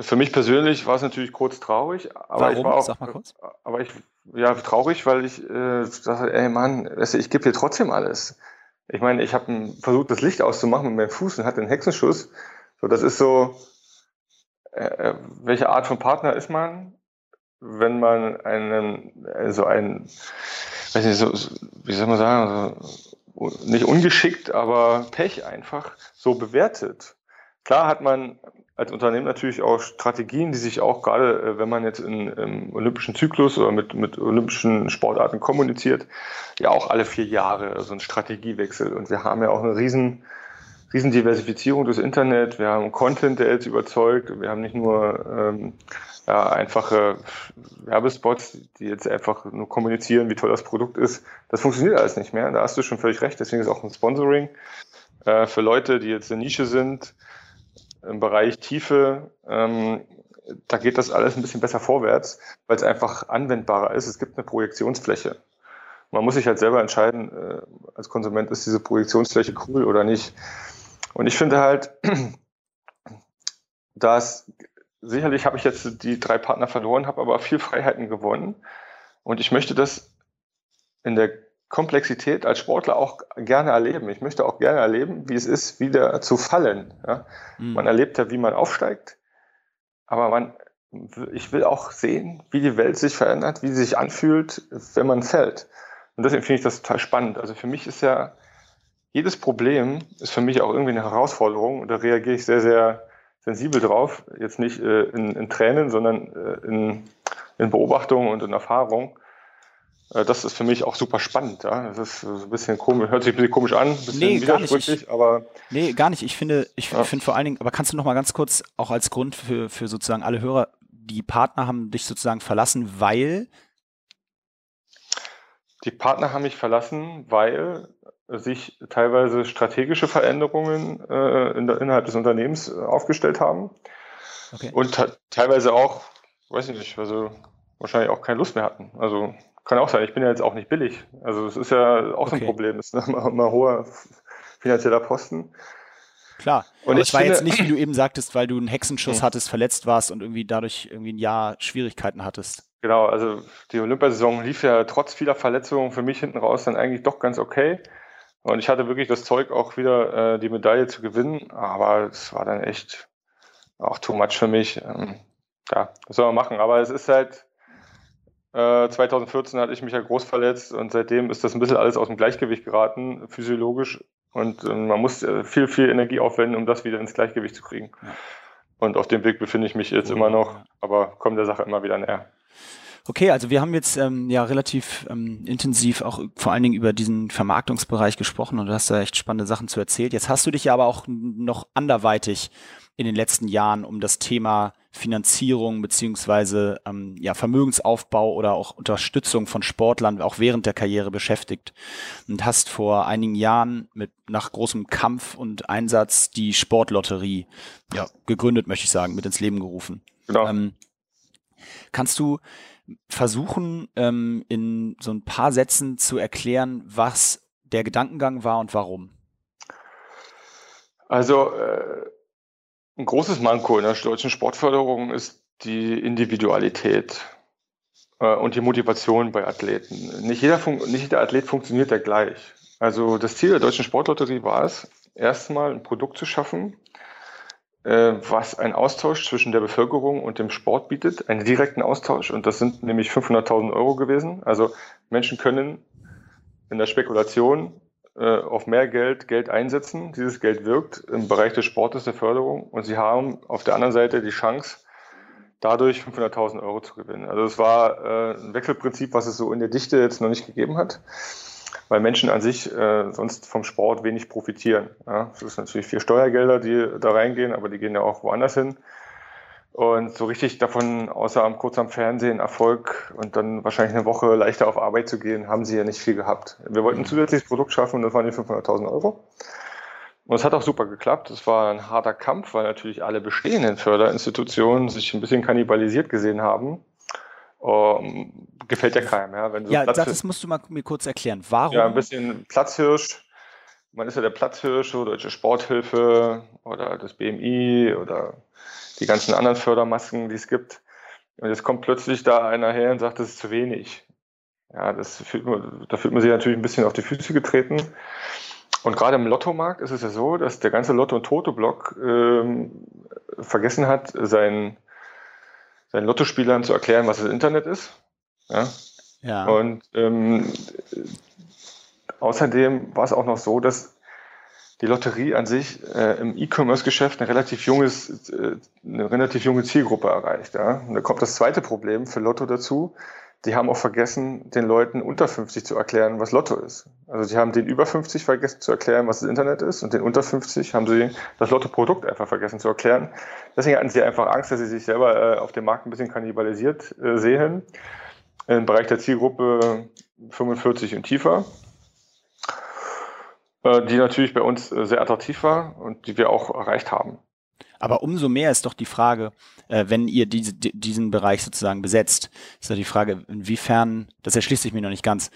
Für mich persönlich war es natürlich kurz traurig, aber Warum? ich war auch, Sag mal kurz. aber ich ja traurig, weil ich äh, dachte, ey Mann, ich gebe dir trotzdem alles. Ich meine, ich habe versucht, das Licht auszumachen mit meinem Fuß und hatte einen Hexenschuss. So, das ist so, äh, äh welche Art von Partner ist man, wenn man einen, also einen weiß nicht, so, wie soll man sagen, so, nicht ungeschickt, aber Pech einfach so bewertet. Klar hat man als Unternehmen natürlich auch Strategien, die sich auch gerade, äh, wenn man jetzt in, im olympischen Zyklus oder mit, mit olympischen Sportarten kommuniziert, ja auch alle vier Jahre so ein Strategiewechsel. Und wir haben ja auch eine riesen Riesendiversifizierung durchs Internet, wir haben Content, der jetzt überzeugt, wir haben nicht nur ähm, ja, einfache Werbespots, die jetzt einfach nur kommunizieren, wie toll das Produkt ist. Das funktioniert alles nicht mehr. Da hast du schon völlig recht. Deswegen ist auch ein Sponsoring äh, für Leute, die jetzt in Nische sind, im Bereich Tiefe. Ähm, da geht das alles ein bisschen besser vorwärts, weil es einfach anwendbarer ist. Es gibt eine Projektionsfläche. Man muss sich halt selber entscheiden, äh, als Konsument, ist diese Projektionsfläche cool oder nicht. Und ich finde halt, dass sicherlich habe ich jetzt die drei Partner verloren, habe aber viel Freiheiten gewonnen. Und ich möchte das in der Komplexität als Sportler auch gerne erleben. Ich möchte auch gerne erleben, wie es ist, wieder zu fallen. Ja? Mhm. Man erlebt ja, wie man aufsteigt, aber man, ich will auch sehen, wie die Welt sich verändert, wie sie sich anfühlt, wenn man fällt. Und deswegen finde ich das total spannend. Also für mich ist ja jedes Problem ist für mich auch irgendwie eine Herausforderung und da reagiere ich sehr, sehr sensibel drauf. Jetzt nicht äh, in, in, Tränen, sondern äh, in, in Beobachtung und in Erfahrung. Äh, das ist für mich auch super spannend. Ja? Das ist so ein bisschen komisch, hört sich ein bisschen komisch an, ein bisschen nee, widersprüchlich, ich, aber. Nee, gar nicht. Ich finde, ich ja. finde vor allen Dingen, aber kannst du noch mal ganz kurz auch als Grund für, für sozusagen alle Hörer, die Partner haben dich sozusagen verlassen, weil die Partner haben mich verlassen, weil sich teilweise strategische Veränderungen äh, in der, innerhalb des Unternehmens äh, aufgestellt haben. Okay. Und teilweise auch, weiß ich nicht, also wahrscheinlich auch keine Lust mehr hatten. Also kann auch sein, ich bin ja jetzt auch nicht billig. Also es ist ja auch okay. so ein Problem, das ist immer, immer hoher finanzieller Posten. Klar. Und es war finde, jetzt nicht, wie du eben sagtest, weil du einen Hexenschuss hattest, verletzt warst und irgendwie dadurch irgendwie ein Jahr Schwierigkeiten hattest. Genau, also die Olympiasaison lief ja trotz vieler Verletzungen für mich hinten raus dann eigentlich doch ganz okay. Und ich hatte wirklich das Zeug, auch wieder äh, die Medaille zu gewinnen, aber es war dann echt auch too much für mich. Ähm, ja, was soll man machen? Aber es ist halt, äh, 2014 hatte ich mich ja groß verletzt und seitdem ist das ein bisschen alles aus dem Gleichgewicht geraten, physiologisch. Und äh, man muss äh, viel, viel Energie aufwenden, um das wieder ins Gleichgewicht zu kriegen. Und auf dem Weg befinde ich mich jetzt immer noch, aber komme der Sache immer wieder näher. Okay, also wir haben jetzt ähm, ja relativ ähm, intensiv auch vor allen Dingen über diesen Vermarktungsbereich gesprochen und du hast da echt spannende Sachen zu erzählt. Jetzt hast du dich ja aber auch noch anderweitig in den letzten Jahren um das Thema Finanzierung beziehungsweise ähm, ja, Vermögensaufbau oder auch Unterstützung von Sportlern auch während der Karriere beschäftigt und hast vor einigen Jahren mit nach großem Kampf und Einsatz die Sportlotterie ja, gegründet, möchte ich sagen, mit ins Leben gerufen. Genau. Ähm, kannst du versuchen, ähm, in so ein paar Sätzen zu erklären, was der Gedankengang war und warum? Also äh, ein großes Manko in der deutschen Sportförderung ist die Individualität äh, und die Motivation bei Athleten. Nicht jeder, nicht jeder Athlet funktioniert ja gleich. Also das Ziel der deutschen Sportlotterie war es, erstmal ein Produkt zu schaffen, was einen Austausch zwischen der Bevölkerung und dem Sport bietet, einen direkten Austausch. Und das sind nämlich 500.000 Euro gewesen. Also Menschen können in der Spekulation äh, auf mehr Geld Geld einsetzen. Dieses Geld wirkt im Bereich des Sportes, der Förderung. Und sie haben auf der anderen Seite die Chance, dadurch 500.000 Euro zu gewinnen. Also es war äh, ein Wechselprinzip, was es so in der Dichte jetzt noch nicht gegeben hat weil Menschen an sich äh, sonst vom Sport wenig profitieren. Ja, das ist natürlich viel Steuergelder, die da reingehen, aber die gehen ja auch woanders hin. Und so richtig davon, außer am, kurz am Fernsehen, Erfolg und dann wahrscheinlich eine Woche leichter auf Arbeit zu gehen, haben sie ja nicht viel gehabt. Wir wollten ein mhm. zusätzliches Produkt schaffen und das waren die 500.000 Euro. Und es hat auch super geklappt. Es war ein harter Kampf, weil natürlich alle bestehenden Förderinstitutionen sich ein bisschen kannibalisiert gesehen haben um, gefällt ja keinem. Ja, Wenn so ja das musst du mal mir kurz erklären. Warum? Ja, ein bisschen Platzhirsch. Man ist ja der Platzhirsch, so Deutsche Sporthilfe oder das BMI oder die ganzen anderen Fördermasken, die es gibt. Und jetzt kommt plötzlich da einer her und sagt, das ist zu wenig. Ja, das fühlt man, da fühlt man sich natürlich ein bisschen auf die Füße getreten. Und gerade im Lottomarkt ist es ja so, dass der ganze Lotto- und Toto-Block ähm, vergessen hat, sein seinen Lottospielern zu erklären, was das Internet ist. Ja. ja. Und ähm, außerdem war es auch noch so, dass die Lotterie an sich äh, im E-Commerce-Geschäft eine relativ junges, äh, eine relativ junge Zielgruppe erreicht. Ja? Und da kommt das zweite Problem für Lotto dazu. Die haben auch vergessen, den Leuten unter 50 zu erklären, was Lotto ist. Also die haben den über 50 vergessen zu erklären, was das Internet ist und den unter 50 haben sie das Lotto-Produkt einfach vergessen zu erklären. Deswegen hatten sie einfach Angst, dass sie sich selber äh, auf dem Markt ein bisschen kannibalisiert äh, sehen. Im Bereich der Zielgruppe 45 und tiefer, äh, die natürlich bei uns äh, sehr attraktiv war und die wir auch erreicht haben. Aber umso mehr ist doch die Frage, äh, wenn ihr diese, diesen Bereich sozusagen besetzt, ist doch die Frage, inwiefern, das erschließt sich mir noch nicht ganz,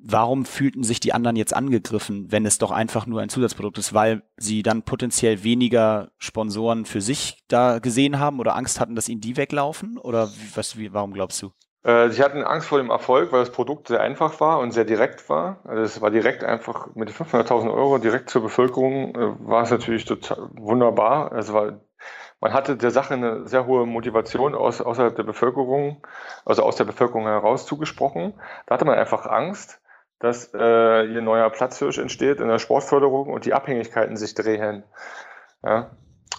warum fühlten sich die anderen jetzt angegriffen, wenn es doch einfach nur ein Zusatzprodukt ist, weil sie dann potenziell weniger Sponsoren für sich da gesehen haben oder Angst hatten, dass ihnen die weglaufen? Oder was, wie, warum glaubst du? Äh, sie hatten Angst vor dem Erfolg, weil das Produkt sehr einfach war und sehr direkt war. Also es war direkt einfach mit 500.000 Euro direkt zur Bevölkerung äh, war es natürlich total wunderbar. Es war, man hatte der Sache eine sehr hohe Motivation aus, außerhalb der Bevölkerung, also aus der Bevölkerung heraus zugesprochen. Da hatte man einfach Angst, dass äh, hier neuer Platzhirsch entsteht in der Sportförderung und die Abhängigkeiten sich drehen. Ja?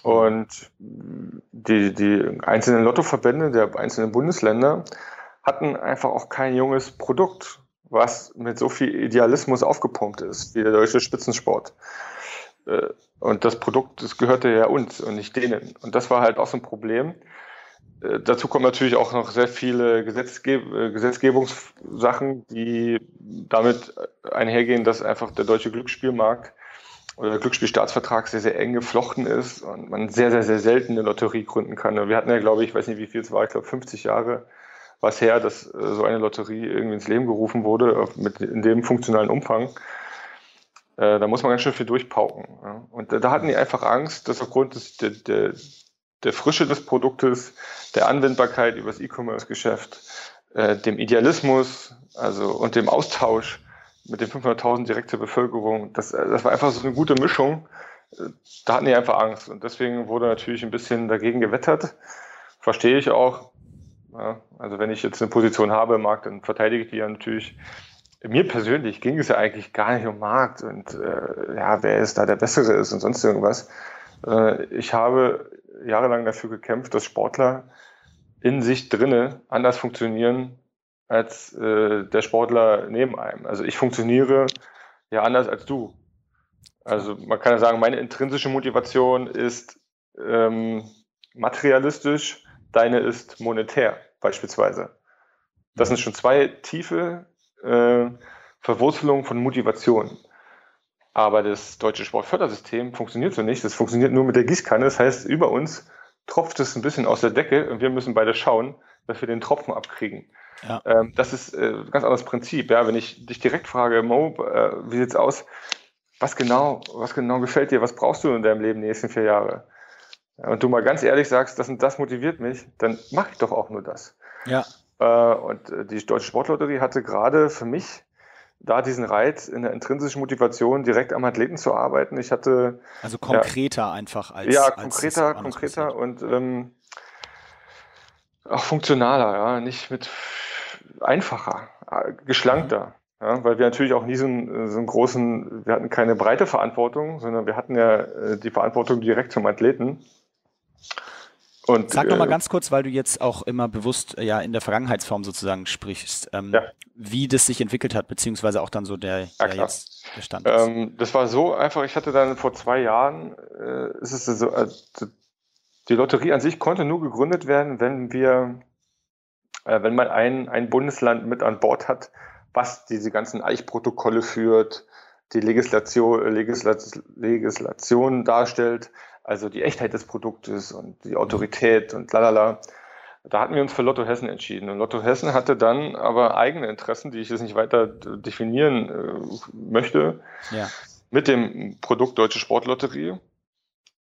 Und die, die einzelnen Lottoverbände der einzelnen Bundesländer hatten einfach auch kein junges Produkt, was mit so viel Idealismus aufgepumpt ist, wie der deutsche Spitzensport. Äh, und das Produkt, das gehörte ja uns und nicht denen. Und das war halt auch so ein Problem. Äh, dazu kommen natürlich auch noch sehr viele Gesetzgeb äh, Gesetzgebungssachen, die damit einhergehen, dass einfach der deutsche Glücksspielmarkt oder der Glücksspielstaatsvertrag sehr, sehr eng geflochten ist und man sehr, sehr, sehr selten eine Lotterie gründen kann. wir hatten ja, glaube ich, ich weiß nicht, wie viel es war, ich glaube 50 Jahre was her, dass äh, so eine Lotterie irgendwie ins Leben gerufen wurde, mit, in dem funktionalen Umfang. Äh, da muss man ganz schön viel durchpauken. Und da hatten die einfach Angst, dass aufgrund des, der, der, der Frische des Produktes, der Anwendbarkeit über das E-Commerce-Geschäft, äh, dem Idealismus also, und dem Austausch mit den 500.000 direkt zur Bevölkerung, das, das war einfach so eine gute Mischung. Da hatten die einfach Angst. Und deswegen wurde natürlich ein bisschen dagegen gewettert. Verstehe ich auch. Ja, also wenn ich jetzt eine Position habe im Markt, dann verteidige ich die ja natürlich. Mir persönlich ging es ja eigentlich gar nicht um Markt und äh, ja, wer ist da der Bessere ist und sonst irgendwas. Äh, ich habe jahrelang dafür gekämpft, dass Sportler in sich drinne anders funktionieren als äh, der Sportler neben einem. Also ich funktioniere ja anders als du. Also man kann ja sagen, meine intrinsische Motivation ist ähm, materialistisch deine ist monetär beispielsweise. Das sind schon zwei tiefe äh, Verwurzelungen von Motivation. Aber das deutsche Sportfördersystem funktioniert so nicht. Das funktioniert nur mit der Gießkanne. Das heißt, über uns tropft es ein bisschen aus der Decke und wir müssen beide schauen, dass wir den Tropfen abkriegen. Ja. Ähm, das ist äh, ein ganz anderes Prinzip. Ja, wenn ich dich direkt frage, Mo, äh, wie sieht's aus? Was genau, was genau gefällt dir? Was brauchst du in deinem Leben die nächsten vier Jahre? Und du mal ganz ehrlich sagst, das und das motiviert mich, dann mache ich doch auch nur das. Ja. Äh, und äh, die Deutsche Sportlotterie hatte gerade für mich da diesen Reiz in der intrinsischen Motivation, direkt am Athleten zu arbeiten. Ich hatte. Also konkreter ja, einfach als. Ja, konkreter, als konkreter und ähm, auch funktionaler, ja, nicht mit einfacher, äh, geschlankter. Mhm. Ja, weil wir natürlich auch nie so einen, so einen großen, wir hatten keine breite Verantwortung, sondern wir hatten ja die Verantwortung direkt zum Athleten. Und, Sag äh, noch mal ganz kurz, weil du jetzt auch immer bewusst äh, ja in der Vergangenheitsform sozusagen sprichst, ähm, ja. wie das sich entwickelt hat, beziehungsweise auch dann so der, ja, der jetzt der Stand ist. Ähm, das war so einfach, ich hatte dann vor zwei Jahren, äh, ist es so, äh, die Lotterie an sich konnte nur gegründet werden, wenn wir, äh, wenn man ein, ein Bundesland mit an Bord hat, was diese ganzen Eichprotokolle führt, die Legislation, Legislation, Legislation darstellt, also die Echtheit des Produktes und die Autorität und lalala. Da hatten wir uns für Lotto Hessen entschieden. Und Lotto Hessen hatte dann aber eigene Interessen, die ich jetzt nicht weiter definieren äh, möchte, ja. mit dem Produkt Deutsche Sportlotterie.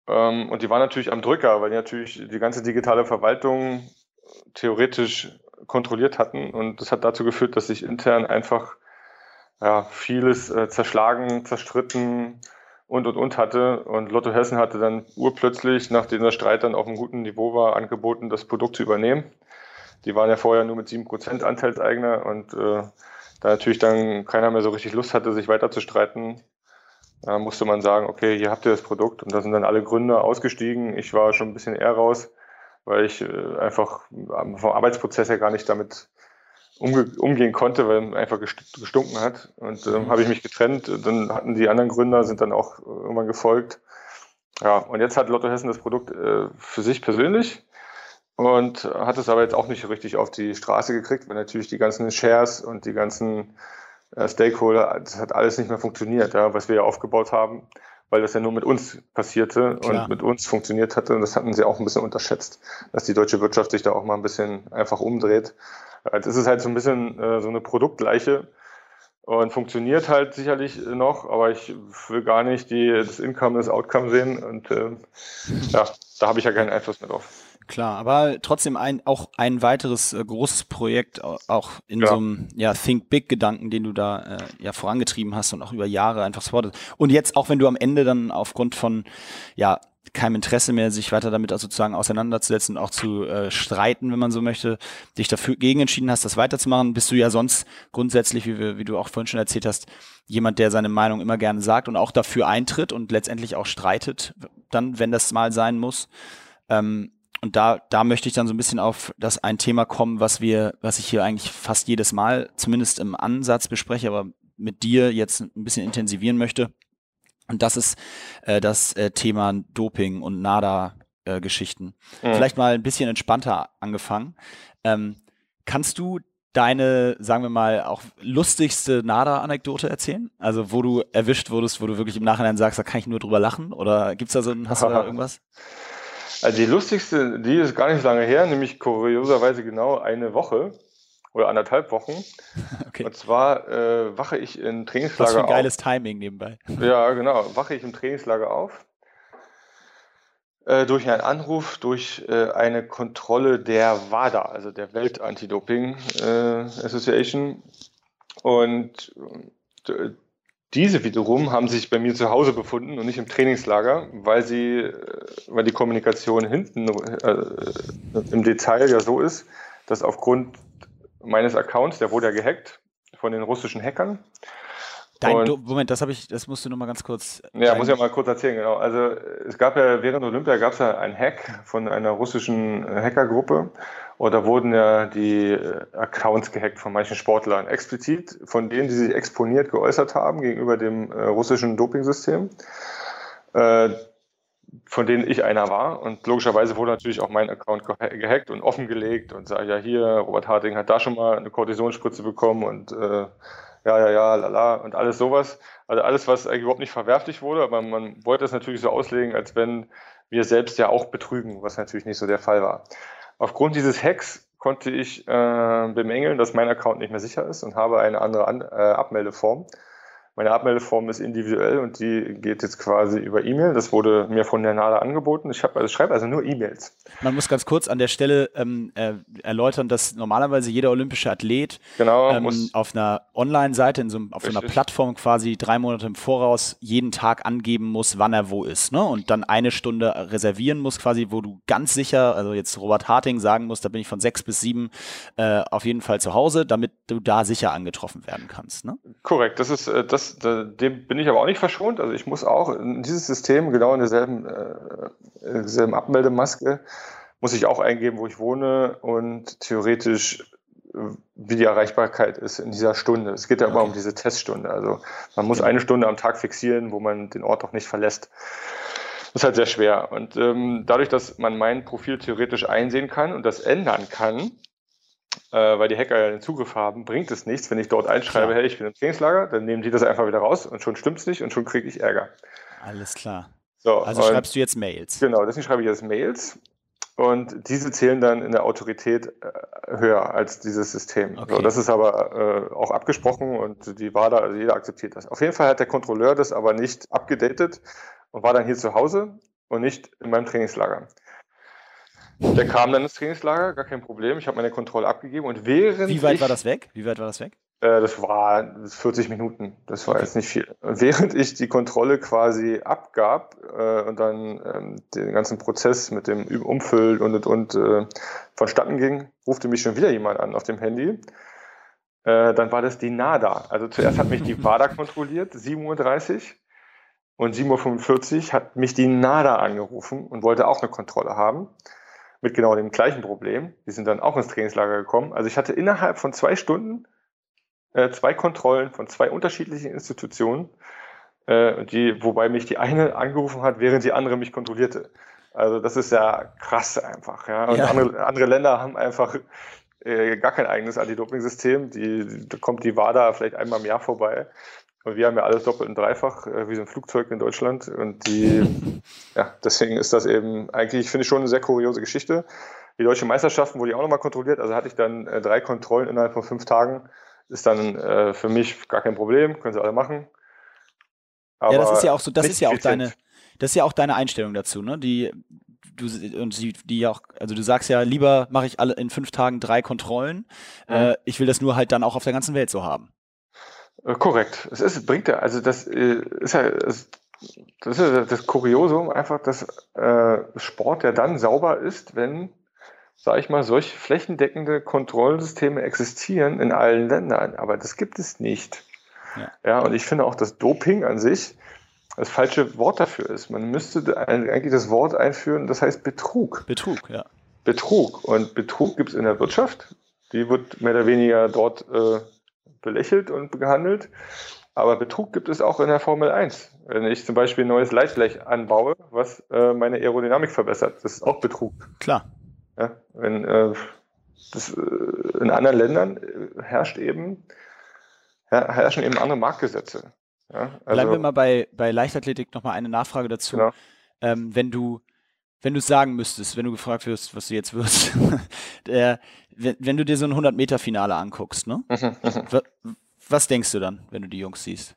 Ähm, und die waren natürlich am Drücker, weil die natürlich die ganze digitale Verwaltung theoretisch kontrolliert hatten. Und das hat dazu geführt, dass sich intern einfach ja, vieles äh, zerschlagen, zerstritten, und und und hatte. Und Lotto Hessen hatte dann urplötzlich, nachdem der Streit dann auf einem guten Niveau war, angeboten, das Produkt zu übernehmen. Die waren ja vorher nur mit 7% Anteilseigner und äh, da natürlich dann keiner mehr so richtig Lust hatte, sich weiter zu streiten, da musste man sagen, okay, hier habt ihr das Produkt. Und da sind dann alle Gründer ausgestiegen. Ich war schon ein bisschen eher raus, weil ich äh, einfach vom Arbeitsprozess her gar nicht damit umge umgehen konnte, weil er einfach gestunken hat. Und ähm, mhm. habe ich mich getrennt. Dann hatten die anderen Gründer, sind dann auch irgendwann gefolgt. Ja, und jetzt hat Lotto Hessen das Produkt äh, für sich persönlich und hat es aber jetzt auch nicht richtig auf die Straße gekriegt, weil natürlich die ganzen Shares und die ganzen äh, Stakeholder, das hat alles nicht mehr funktioniert, ja, was wir ja aufgebaut haben, weil das ja nur mit uns passierte Klar. und mit uns funktioniert hatte. Und das hatten sie auch ein bisschen unterschätzt, dass die deutsche Wirtschaft sich da auch mal ein bisschen einfach umdreht. Jetzt ist es halt so ein bisschen äh, so eine Produktleiche und funktioniert halt sicherlich noch, aber ich will gar nicht die, das Income, das Outcome sehen und äh, ja, da habe ich ja keinen Einfluss mehr drauf. Klar, aber trotzdem ein, auch ein weiteres äh, großes Projekt, auch in ja. so einem ja, Think Big-Gedanken, den du da äh, ja vorangetrieben hast und auch über Jahre einfach supportet. Und jetzt, auch wenn du am Ende dann aufgrund von ja, keinem Interesse mehr, sich weiter damit sozusagen auseinanderzusetzen und auch zu äh, streiten, wenn man so möchte, dich dafür gegen entschieden hast, das weiterzumachen, bist du ja sonst grundsätzlich, wie, wir, wie du auch vorhin schon erzählt hast, jemand, der seine Meinung immer gerne sagt und auch dafür eintritt und letztendlich auch streitet, dann, wenn das mal sein muss. Ähm, und da, da möchte ich dann so ein bisschen auf das ein Thema kommen, was wir, was ich hier eigentlich fast jedes Mal, zumindest im Ansatz bespreche, aber mit dir jetzt ein bisschen intensivieren möchte. Und das ist äh, das äh, Thema Doping und NADA-Geschichten. Äh, mhm. Vielleicht mal ein bisschen entspannter angefangen. Ähm, kannst du deine, sagen wir mal, auch lustigste NADA-Anekdote erzählen? Also wo du erwischt wurdest, wo du wirklich im Nachhinein sagst, da kann ich nur drüber lachen? Oder gibt's da so, hast du da irgendwas? Also die lustigste, die ist gar nicht lange her, nämlich kurioserweise genau eine Woche oder anderthalb Wochen. Okay. Und zwar äh, wache ich im Trainingslager auf. Was für ein geiles auf. Timing nebenbei. Ja, genau. Wache ich im Trainingslager auf. Äh, durch einen Anruf, durch äh, eine Kontrolle der WADA, also der Welt Anti-Doping äh, Association. Und äh, diese wiederum haben sich bei mir zu Hause befunden und nicht im Trainingslager, weil sie, äh, weil die Kommunikation hinten äh, im Detail ja so ist, dass aufgrund meines Accounts, der wurde ja gehackt von den russischen Hackern. Dein Moment, das habe ich, das musst du noch mal ganz kurz. Ja, muss ich ja mal kurz erzählen, genau. Also es gab ja während Olympia gab es ja einen Hack von einer russischen Hackergruppe da wurden ja die äh, Accounts gehackt von manchen Sportlern, explizit von denen, die sich exponiert geäußert haben gegenüber dem äh, russischen Dopingsystem. Äh, von denen ich einer war. Und logischerweise wurde natürlich auch mein Account gehackt und offengelegt und sage, ja hier, Robert Harting hat da schon mal eine Kortisonspritze bekommen und äh, ja, ja, ja, lala und alles sowas. Also alles, was eigentlich überhaupt nicht verwerflich wurde, aber man wollte es natürlich so auslegen, als wenn wir selbst ja auch betrügen, was natürlich nicht so der Fall war. Aufgrund dieses Hacks konnte ich äh, bemängeln, dass mein Account nicht mehr sicher ist und habe eine andere An äh, Abmeldeform. Meine Abmeldeform ist individuell und die geht jetzt quasi über E-Mail. Das wurde mir von der NADA angeboten. Ich also schreibe also nur E-Mails. Man muss ganz kurz an der Stelle ähm, äh, erläutern, dass normalerweise jeder olympische Athlet genau, ähm, auf einer Online-Seite, in so, auf so einer Plattform quasi drei Monate im Voraus jeden Tag angeben muss, wann er wo ist. Ne? Und dann eine Stunde reservieren muss, quasi, wo du ganz sicher, also jetzt Robert Harting sagen musst, da bin ich von sechs bis sieben äh, auf jeden Fall zu Hause, damit du da sicher angetroffen werden kannst. Ne? Korrekt, das ist äh, das dem bin ich aber auch nicht verschont. Also ich muss auch in dieses System, genau in derselben, äh, derselben Abmeldemaske, muss ich auch eingeben, wo ich wohne und theoretisch äh, wie die Erreichbarkeit ist in dieser Stunde. Es geht ja okay. immer um diese Teststunde. Also man muss ja. eine Stunde am Tag fixieren, wo man den Ort auch nicht verlässt. Das ist halt sehr schwer. Und ähm, dadurch, dass man mein Profil theoretisch einsehen kann und das ändern kann, äh, weil die Hacker ja den Zugriff haben, bringt es nichts, wenn ich dort einschreibe, klar. hey, ich bin im Trainingslager, dann nehmen die das einfach wieder raus und schon stimmt es nicht und schon kriege ich Ärger. Alles klar. So, also schreibst du jetzt Mails. Genau, deswegen schreibe ich jetzt Mails und diese zählen dann in der Autorität äh, höher als dieses System. Okay. So, das ist aber äh, auch abgesprochen und die WADA, also jeder akzeptiert das. Auf jeden Fall hat der Kontrolleur das aber nicht abgedatet und war dann hier zu Hause und nicht in meinem Trainingslager. Der kam dann ins Trainingslager, gar kein Problem. Ich habe meine Kontrolle abgegeben und während. Wie weit ich, war das weg? Wie weit war das weg? Äh, das war 40 Minuten. Das war okay. jetzt nicht viel. Und während ich die Kontrolle quasi abgab äh, und dann ähm, den ganzen Prozess mit dem Umfüllen und und und äh, vonstatten ging, rufte mich schon wieder jemand an auf dem Handy. Äh, dann war das die NADA. Also zuerst hat mich die WADA kontrolliert, 7.30 Uhr. Und 7.45 Uhr hat mich die NADA angerufen und wollte auch eine Kontrolle haben. Mit genau dem gleichen Problem. Die sind dann auch ins Trainingslager gekommen. Also ich hatte innerhalb von zwei Stunden äh, zwei Kontrollen von zwei unterschiedlichen Institutionen, äh, die, wobei mich die eine angerufen hat, während die andere mich kontrollierte. Also das ist ja krass einfach. Ja? Und ja. Andere, andere Länder haben einfach äh, gar kein eigenes Anti-Doping-System. Die, da kommt die WADA vielleicht einmal im Jahr vorbei. Und wir haben ja alles doppelt und dreifach, äh, wie so ein Flugzeug in Deutschland. Und die, ja, deswegen ist das eben eigentlich, finde ich schon eine sehr kuriose Geschichte. Die deutschen Meisterschaften wurde ich auch nochmal kontrolliert. Also hatte ich dann äh, drei Kontrollen innerhalb von fünf Tagen. Ist dann äh, für mich gar kein Problem, können sie alle machen. Aber ja, das ist ja auch so, das ist ja auch deine, das ist ja auch deine Einstellung dazu, ne? Die, du und die, die auch, also du sagst ja, lieber mache ich alle in fünf Tagen drei Kontrollen. Mhm. Äh, ich will das nur halt dann auch auf der ganzen Welt so haben. Äh, korrekt. Es ist, bringt ja, also das äh, ist ja, das ist ja das Kuriosum einfach, dass äh, Sport ja dann sauber ist, wenn, sage ich mal, solche flächendeckende Kontrollsysteme existieren in allen Ländern. Aber das gibt es nicht. Ja, ja und ich finde auch, dass Doping an sich das falsche Wort dafür ist. Man müsste eigentlich das Wort einführen, das heißt Betrug. Betrug, ja. Betrug. Und Betrug gibt es in der Wirtschaft. Die wird mehr oder weniger dort äh, belächelt und gehandelt. Aber Betrug gibt es auch in der Formel 1. Wenn ich zum Beispiel ein neues Leitblech anbaue, was äh, meine Aerodynamik verbessert, das ist auch Betrug. Klar. Ja, wenn, äh, das, äh, in anderen Ländern äh, herrscht eben, herrschen eben andere Marktgesetze. Ja, also, Bleiben wir mal bei, bei Leichtathletik nochmal eine Nachfrage dazu. Genau. Ähm, wenn du wenn du sagen müsstest, wenn du gefragt wirst, was du jetzt wirst, der, wenn, wenn, du dir so ein 100-Meter-Finale anguckst, ne? was denkst du dann, wenn du die Jungs siehst?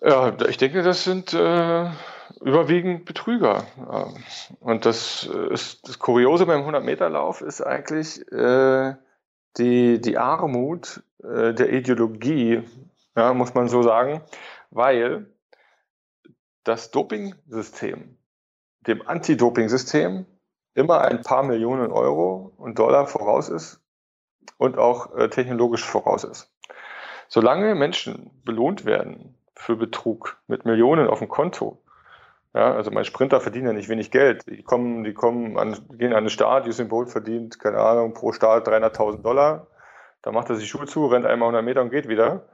Ja, ich denke, das sind äh, überwiegend Betrüger. Und das, ist, das Kuriose beim 100-Meter-Lauf ist eigentlich äh, die, die Armut äh, der Ideologie ja, muss man so sagen, weil das Doping-System dem Anti-Doping-System immer ein paar Millionen Euro und Dollar voraus ist und auch äh, technologisch voraus ist. Solange Menschen belohnt werden für Betrug mit Millionen auf dem Konto, ja, also mein Sprinter verdient ja nicht wenig Geld. Die kommen, die kommen an, gehen an den Start, Usain Bolt verdient, keine Ahnung, pro Start 300.000 Dollar. Da macht er sich Schuhe zu, rennt einmal 100 Meter und geht wieder.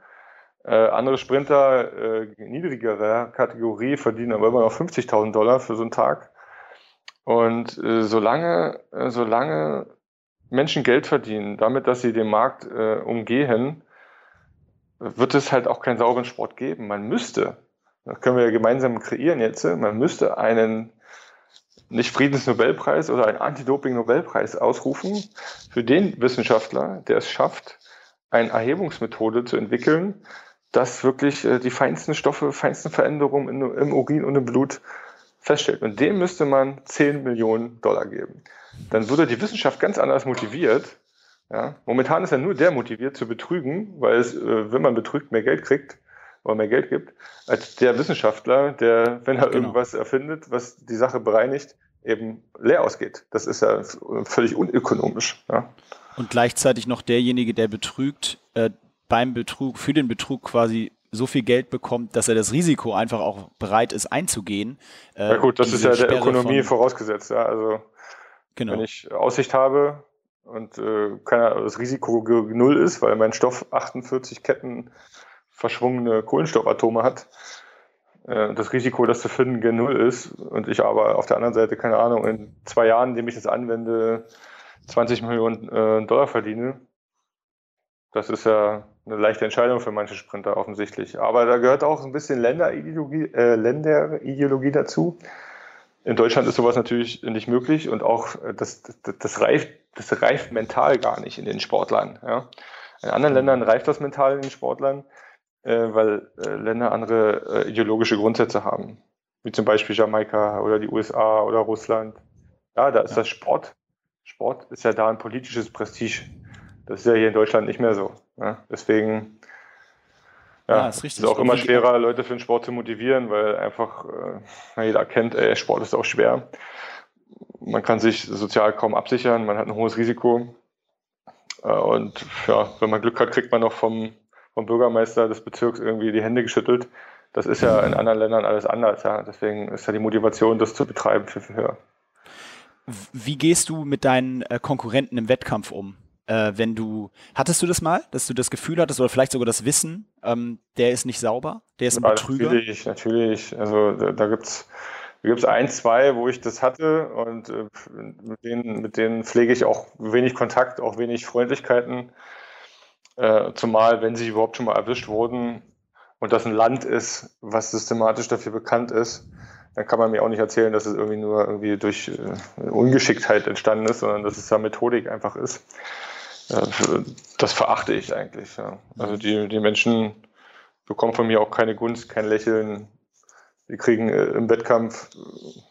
Äh, andere Sprinter äh, niedrigerer Kategorie verdienen aber immer noch 50.000 Dollar für so einen Tag. Und äh, solange, äh, solange Menschen Geld verdienen, damit, dass sie den Markt äh, umgehen, wird es halt auch keinen sauberen Sport geben. Man müsste, das können wir ja gemeinsam kreieren jetzt, man müsste einen nicht Friedensnobelpreis oder einen Anti-Doping-Nobelpreis ausrufen für den Wissenschaftler, der es schafft, eine Erhebungsmethode zu entwickeln, das wirklich äh, die feinsten Stoffe, feinsten Veränderungen im Urin und im Blut feststellt. Und dem müsste man 10 Millionen Dollar geben. Dann würde die Wissenschaft ganz anders motiviert. Ja? Momentan ist ja nur der motiviert zu betrügen, weil es, äh, wenn man betrügt, mehr Geld kriegt oder mehr Geld gibt, als der Wissenschaftler, der, wenn er genau. irgendwas erfindet, was die Sache bereinigt, eben leer ausgeht. Das ist ja völlig unökonomisch. Ja? Und gleichzeitig noch derjenige, der betrügt, äh, beim Betrug, für den Betrug quasi so viel Geld bekommt, dass er das Risiko einfach auch bereit ist einzugehen. Äh, ja gut, das ist ja der Sperre Ökonomie vorausgesetzt. Ja. Also genau. wenn ich Aussicht habe und äh, keine, das Risiko null ist, weil mein Stoff 48 Ketten verschwungene Kohlenstoffatome hat, äh, das Risiko, das zu finden, gen null ist und ich aber auf der anderen Seite, keine Ahnung, in zwei Jahren, indem ich das anwende, 20 Millionen äh, Dollar verdiene, das ist ja eine leichte Entscheidung für manche Sprinter offensichtlich. Aber da gehört auch ein bisschen Länderideologie, äh, Länderideologie dazu. In Deutschland ist sowas natürlich nicht möglich und auch äh, das, das, das, reift, das reift mental gar nicht in den Sportlern. Ja. In anderen Ländern reift das mental in den Sportlern, äh, weil äh, Länder andere äh, ideologische Grundsätze haben. Wie zum Beispiel Jamaika oder die USA oder Russland. Ja, da ist ja. das Sport. Sport ist ja da ein politisches Prestige. Das ist ja hier in Deutschland nicht mehr so. Ne? Deswegen ja, ja ist, richtig. ist auch immer schwerer, Leute für den Sport zu motivieren, weil einfach äh, jeder erkennt, ey, Sport ist auch schwer. Man kann sich sozial kaum absichern, man hat ein hohes Risiko. Äh, und ja, wenn man Glück hat, kriegt man noch vom, vom Bürgermeister des Bezirks irgendwie die Hände geschüttelt. Das ist ja in anderen Ländern alles anders. Ja. Deswegen ist ja die Motivation, das zu betreiben, viel, viel höher. Wie gehst du mit deinen äh, Konkurrenten im Wettkampf um? Äh, wenn du, hattest du das mal, dass du das Gefühl hattest oder vielleicht sogar das Wissen, ähm, der ist nicht sauber, der ist ein ja, Betrüger? Natürlich, natürlich. Also da, da gibt es da gibt's ein, zwei, wo ich das hatte und äh, mit, denen, mit denen pflege ich auch wenig Kontakt, auch wenig Freundlichkeiten. Äh, zumal, wenn sie überhaupt schon mal erwischt wurden und das ein Land ist, was systematisch dafür bekannt ist, dann kann man mir auch nicht erzählen, dass es irgendwie nur irgendwie durch äh, Ungeschicktheit entstanden ist, sondern dass es da Methodik einfach ist. Äh, das verachte ich eigentlich. Ja. Also die, die Menschen bekommen von mir auch keine Gunst, kein Lächeln. Sie kriegen äh, im Wettkampf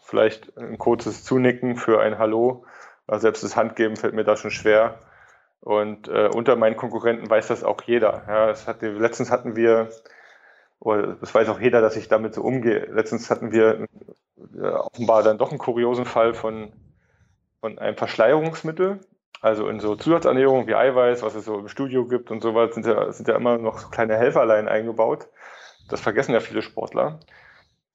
vielleicht ein kurzes Zunicken für ein Hallo. Aber selbst das Handgeben fällt mir da schon schwer. Und äh, unter meinen Konkurrenten weiß das auch jeder. Ja, es hat, letztens hatten wir oder das weiß auch jeder, dass ich damit so umgehe. Letztens hatten wir äh, offenbar dann doch einen kuriosen Fall von, von einem Verschleierungsmittel. Also in so Zusatzernährung wie Eiweiß, was es so im Studio gibt und so weiter, sind ja, sind ja immer noch so kleine Helferlein eingebaut. Das vergessen ja viele Sportler.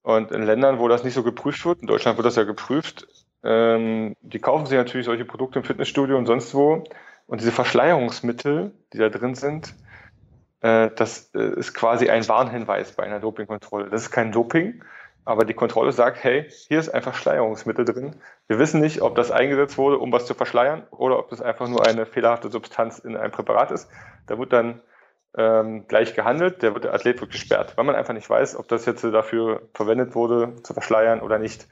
Und in Ländern, wo das nicht so geprüft wird, in Deutschland wird das ja geprüft, ähm, die kaufen sich natürlich solche Produkte im Fitnessstudio und sonst wo. Und diese Verschleierungsmittel, die da drin sind, äh, das äh, ist quasi ein Warnhinweis bei einer Dopingkontrolle. Das ist kein Doping, aber die Kontrolle sagt, hey, hier ist einfach Schleierungsmittel drin. Wir wissen nicht, ob das eingesetzt wurde, um was zu verschleiern, oder ob das einfach nur eine fehlerhafte Substanz in einem Präparat ist. Da wird dann ähm, gleich gehandelt, der, wird, der Athlet wird gesperrt, weil man einfach nicht weiß, ob das jetzt dafür verwendet wurde, zu verschleiern oder nicht.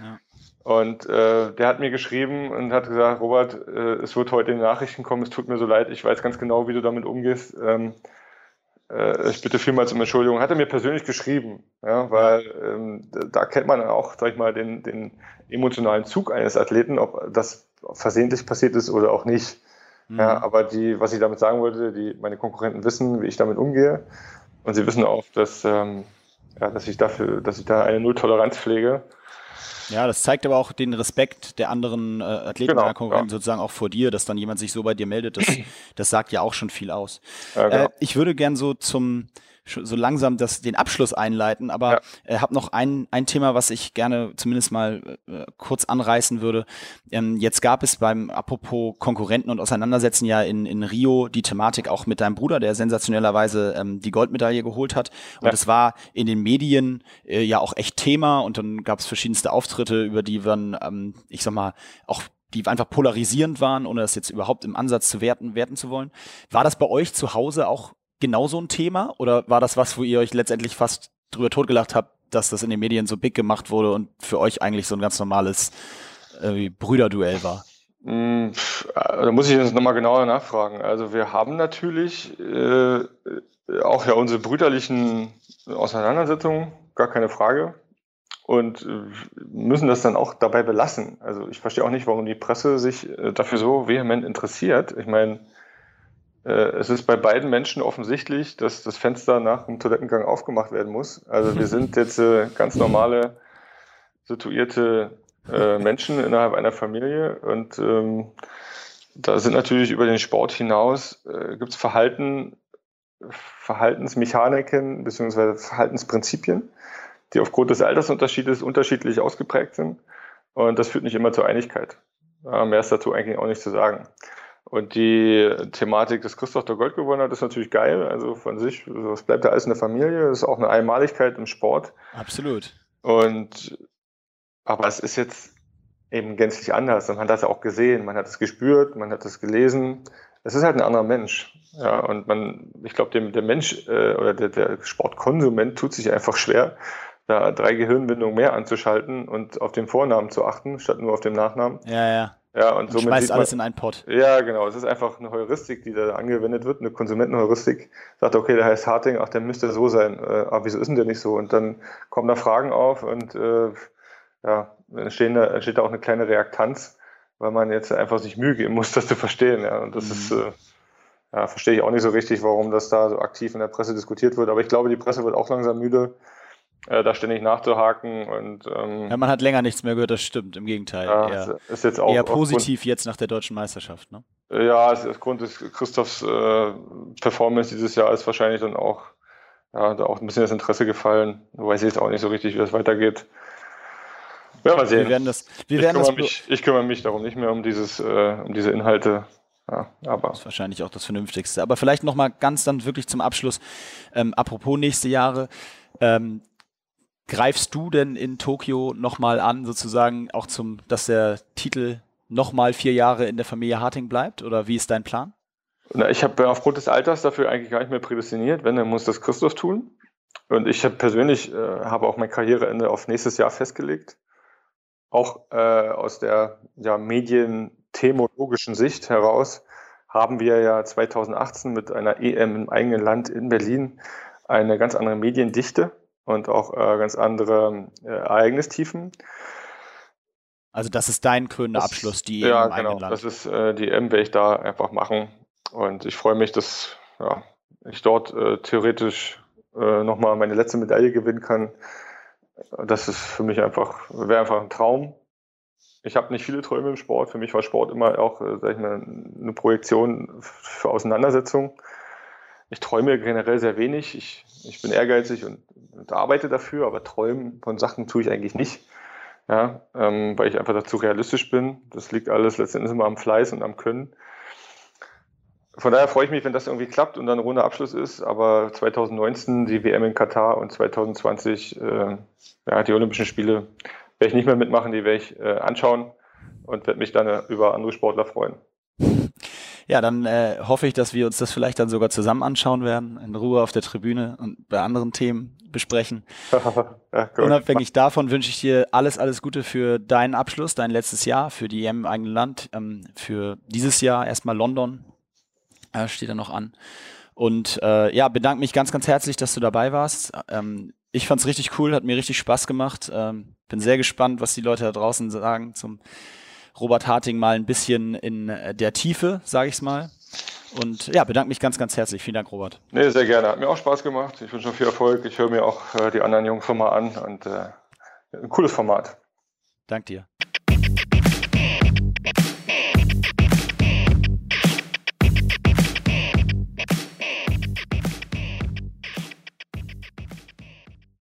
Ja. Und äh, der hat mir geschrieben und hat gesagt, Robert, äh, es wird heute in die Nachrichten kommen, es tut mir so leid, ich weiß ganz genau, wie du damit umgehst. Ähm, äh, ich bitte vielmals um Entschuldigung, hat er mir persönlich geschrieben, ja, weil ähm, da kennt man auch, sag ich mal, den, den emotionalen Zug eines Athleten, ob das versehentlich passiert ist oder auch nicht. Mhm. Ja, aber die, was ich damit sagen wollte, die, meine Konkurrenten wissen, wie ich damit umgehe und sie wissen auch, dass, ähm, ja, dass ich dafür, dass ich da eine Null-Toleranz pflege. Ja, das zeigt aber auch den Respekt der anderen äh, Athleten genau, Konkurrenten ja. sozusagen auch vor dir, dass dann jemand sich so bei dir meldet. Das, das sagt ja auch schon viel aus. Ja, genau. äh, ich würde gern so zum so langsam das, den Abschluss einleiten, aber ja. äh, habe noch ein, ein Thema, was ich gerne zumindest mal äh, kurz anreißen würde. Ähm, jetzt gab es beim, apropos Konkurrenten und Auseinandersetzen ja in, in Rio die Thematik auch mit deinem Bruder, der sensationellerweise ähm, die Goldmedaille geholt hat. Und es ja. war in den Medien äh, ja auch echt Thema und dann gab es verschiedenste Auftritte, über die man, ähm, ich sag mal, auch die einfach polarisierend waren, ohne das jetzt überhaupt im Ansatz zu werten, werten zu wollen. War das bei euch zu Hause auch genau so ein Thema? Oder war das was, wo ihr euch letztendlich fast drüber totgelacht habt, dass das in den Medien so big gemacht wurde und für euch eigentlich so ein ganz normales äh, Brüderduell war? Mm, da muss ich jetzt nochmal genauer nachfragen. Also wir haben natürlich äh, auch ja unsere brüderlichen Auseinandersetzungen, gar keine Frage. Und äh, müssen das dann auch dabei belassen. Also ich verstehe auch nicht, warum die Presse sich äh, dafür so vehement interessiert. Ich meine, äh, es ist bei beiden Menschen offensichtlich, dass das Fenster nach dem Toilettengang aufgemacht werden muss. Also wir sind jetzt äh, ganz normale, situierte äh, Menschen innerhalb einer Familie und ähm, da sind natürlich über den Sport hinaus, äh, gibt es Verhalten, Verhaltensmechaniken bzw. Verhaltensprinzipien, die aufgrund des Altersunterschiedes unterschiedlich ausgeprägt sind. Und das führt nicht immer zur Einigkeit. Ja, mehr ist dazu eigentlich auch nicht zu sagen. Und die Thematik, dass Christoph der Gold gewonnen hat, ist natürlich geil. Also von sich, es bleibt ja alles in der Familie. Das ist auch eine Einmaligkeit im Sport. Absolut. Und, aber es ist jetzt eben gänzlich anders. Und man hat das auch gesehen, man hat es gespürt, man hat es gelesen. Es ist halt ein anderer Mensch. Ja, und man, ich glaube, der Mensch äh, oder der, der Sportkonsument tut sich einfach schwer, da drei Gehirnwindungen mehr anzuschalten und auf den Vornamen zu achten, statt nur auf den Nachnamen. Ja, ja. Ja, und, und somit schmeißt alles in einen Pott. Ja, genau. Es ist einfach eine Heuristik, die da angewendet wird, eine Konsumentenheuristik. Sagt, okay, der heißt Harting, ach, der müsste so sein. Äh, aber wieso ist denn der nicht so? Und dann kommen da Fragen auf und äh, ja, entstehen da, entsteht da auch eine kleine Reaktanz, weil man jetzt einfach sich Mühe geben muss, das zu verstehen. Ja, und das mhm. ist, äh, ja, verstehe ich auch nicht so richtig, warum das da so aktiv in der Presse diskutiert wird. Aber ich glaube, die Presse wird auch langsam müde äh, da ständig nachzuhaken. Und, ähm, ja, man hat länger nichts mehr gehört, das stimmt, im Gegenteil. Ja, eher, ist jetzt auch eher positiv aufgrund, jetzt nach der deutschen Meisterschaft, ne? Ja, aufgrund des Christophs äh, Performance dieses Jahr ist wahrscheinlich dann auch, ja, da auch ein bisschen das Interesse gefallen. Weiß ich jetzt auch nicht so richtig, wie das weitergeht. Ja, mal sehen. Wir werden das, wir ich, werden kümmere das mich, ich kümmere mich darum nicht mehr um dieses, äh, um diese Inhalte. Ja, aber Das ist wahrscheinlich auch das Vernünftigste. Aber vielleicht noch mal ganz dann wirklich zum Abschluss. Ähm, apropos nächste Jahre. Ähm, greifst du denn in Tokio noch mal an, sozusagen auch zum, dass der Titel noch mal vier Jahre in der Familie Harting bleibt? Oder wie ist dein Plan? Na, ich habe aufgrund des Alters dafür eigentlich gar nicht mehr prädestiniert. Wenn, dann muss das Christoph tun. Und ich hab persönlich äh, habe auch mein Karriereende auf nächstes Jahr festgelegt. Auch äh, aus der ja, medienthemologischen Sicht heraus haben wir ja 2018 mit einer EM im eigenen Land in Berlin eine ganz andere Mediendichte und auch äh, ganz andere äh, Ereignistiefen. Also das ist dein krönender Abschluss, die ja, im genau. Land. Das ist äh, die M, werde ich da einfach machen. Und ich freue mich, dass ja, ich dort äh, theoretisch äh, nochmal meine letzte Medaille gewinnen kann. Das ist für mich einfach, wäre einfach ein Traum. Ich habe nicht viele Träume im Sport. Für mich war Sport immer auch, äh, sag ich mal, eine Projektion für Auseinandersetzung. Ich träume generell sehr wenig. Ich, ich bin ehrgeizig und, und arbeite dafür, aber träumen von Sachen tue ich eigentlich nicht. Ja, ähm, weil ich einfach dazu realistisch bin. Das liegt alles letztendlich immer am Fleiß und am Können. Von daher freue ich mich, wenn das irgendwie klappt und dann ein runder Abschluss ist. Aber 2019 die WM in Katar und 2020 äh, ja, die Olympischen Spiele werde ich nicht mehr mitmachen, die werde ich äh, anschauen und werde mich dann äh, über andere Sportler freuen. Ja, dann äh, hoffe ich, dass wir uns das vielleicht dann sogar zusammen anschauen werden, in Ruhe auf der Tribüne und bei anderen Themen besprechen. ja. Unabhängig davon wünsche ich dir alles, alles Gute für deinen Abschluss, dein letztes Jahr, für die EM im eigenen Land, ähm, für dieses Jahr erstmal London, äh, steht da noch an. Und äh, ja, bedanke mich ganz, ganz herzlich, dass du dabei warst. Ähm, ich fand es richtig cool, hat mir richtig Spaß gemacht. Ähm, bin sehr gespannt, was die Leute da draußen sagen zum Robert Harting mal ein bisschen in äh, der Tiefe, sage ich es mal. Und ja, bedanke mich ganz, ganz herzlich. Vielen Dank, Robert. Nee, sehr gerne. Hat mir auch Spaß gemacht. Ich wünsche noch viel Erfolg. Ich höre mir auch äh, die anderen Jungs schon mal an und äh, ein cooles Format. Dank dir.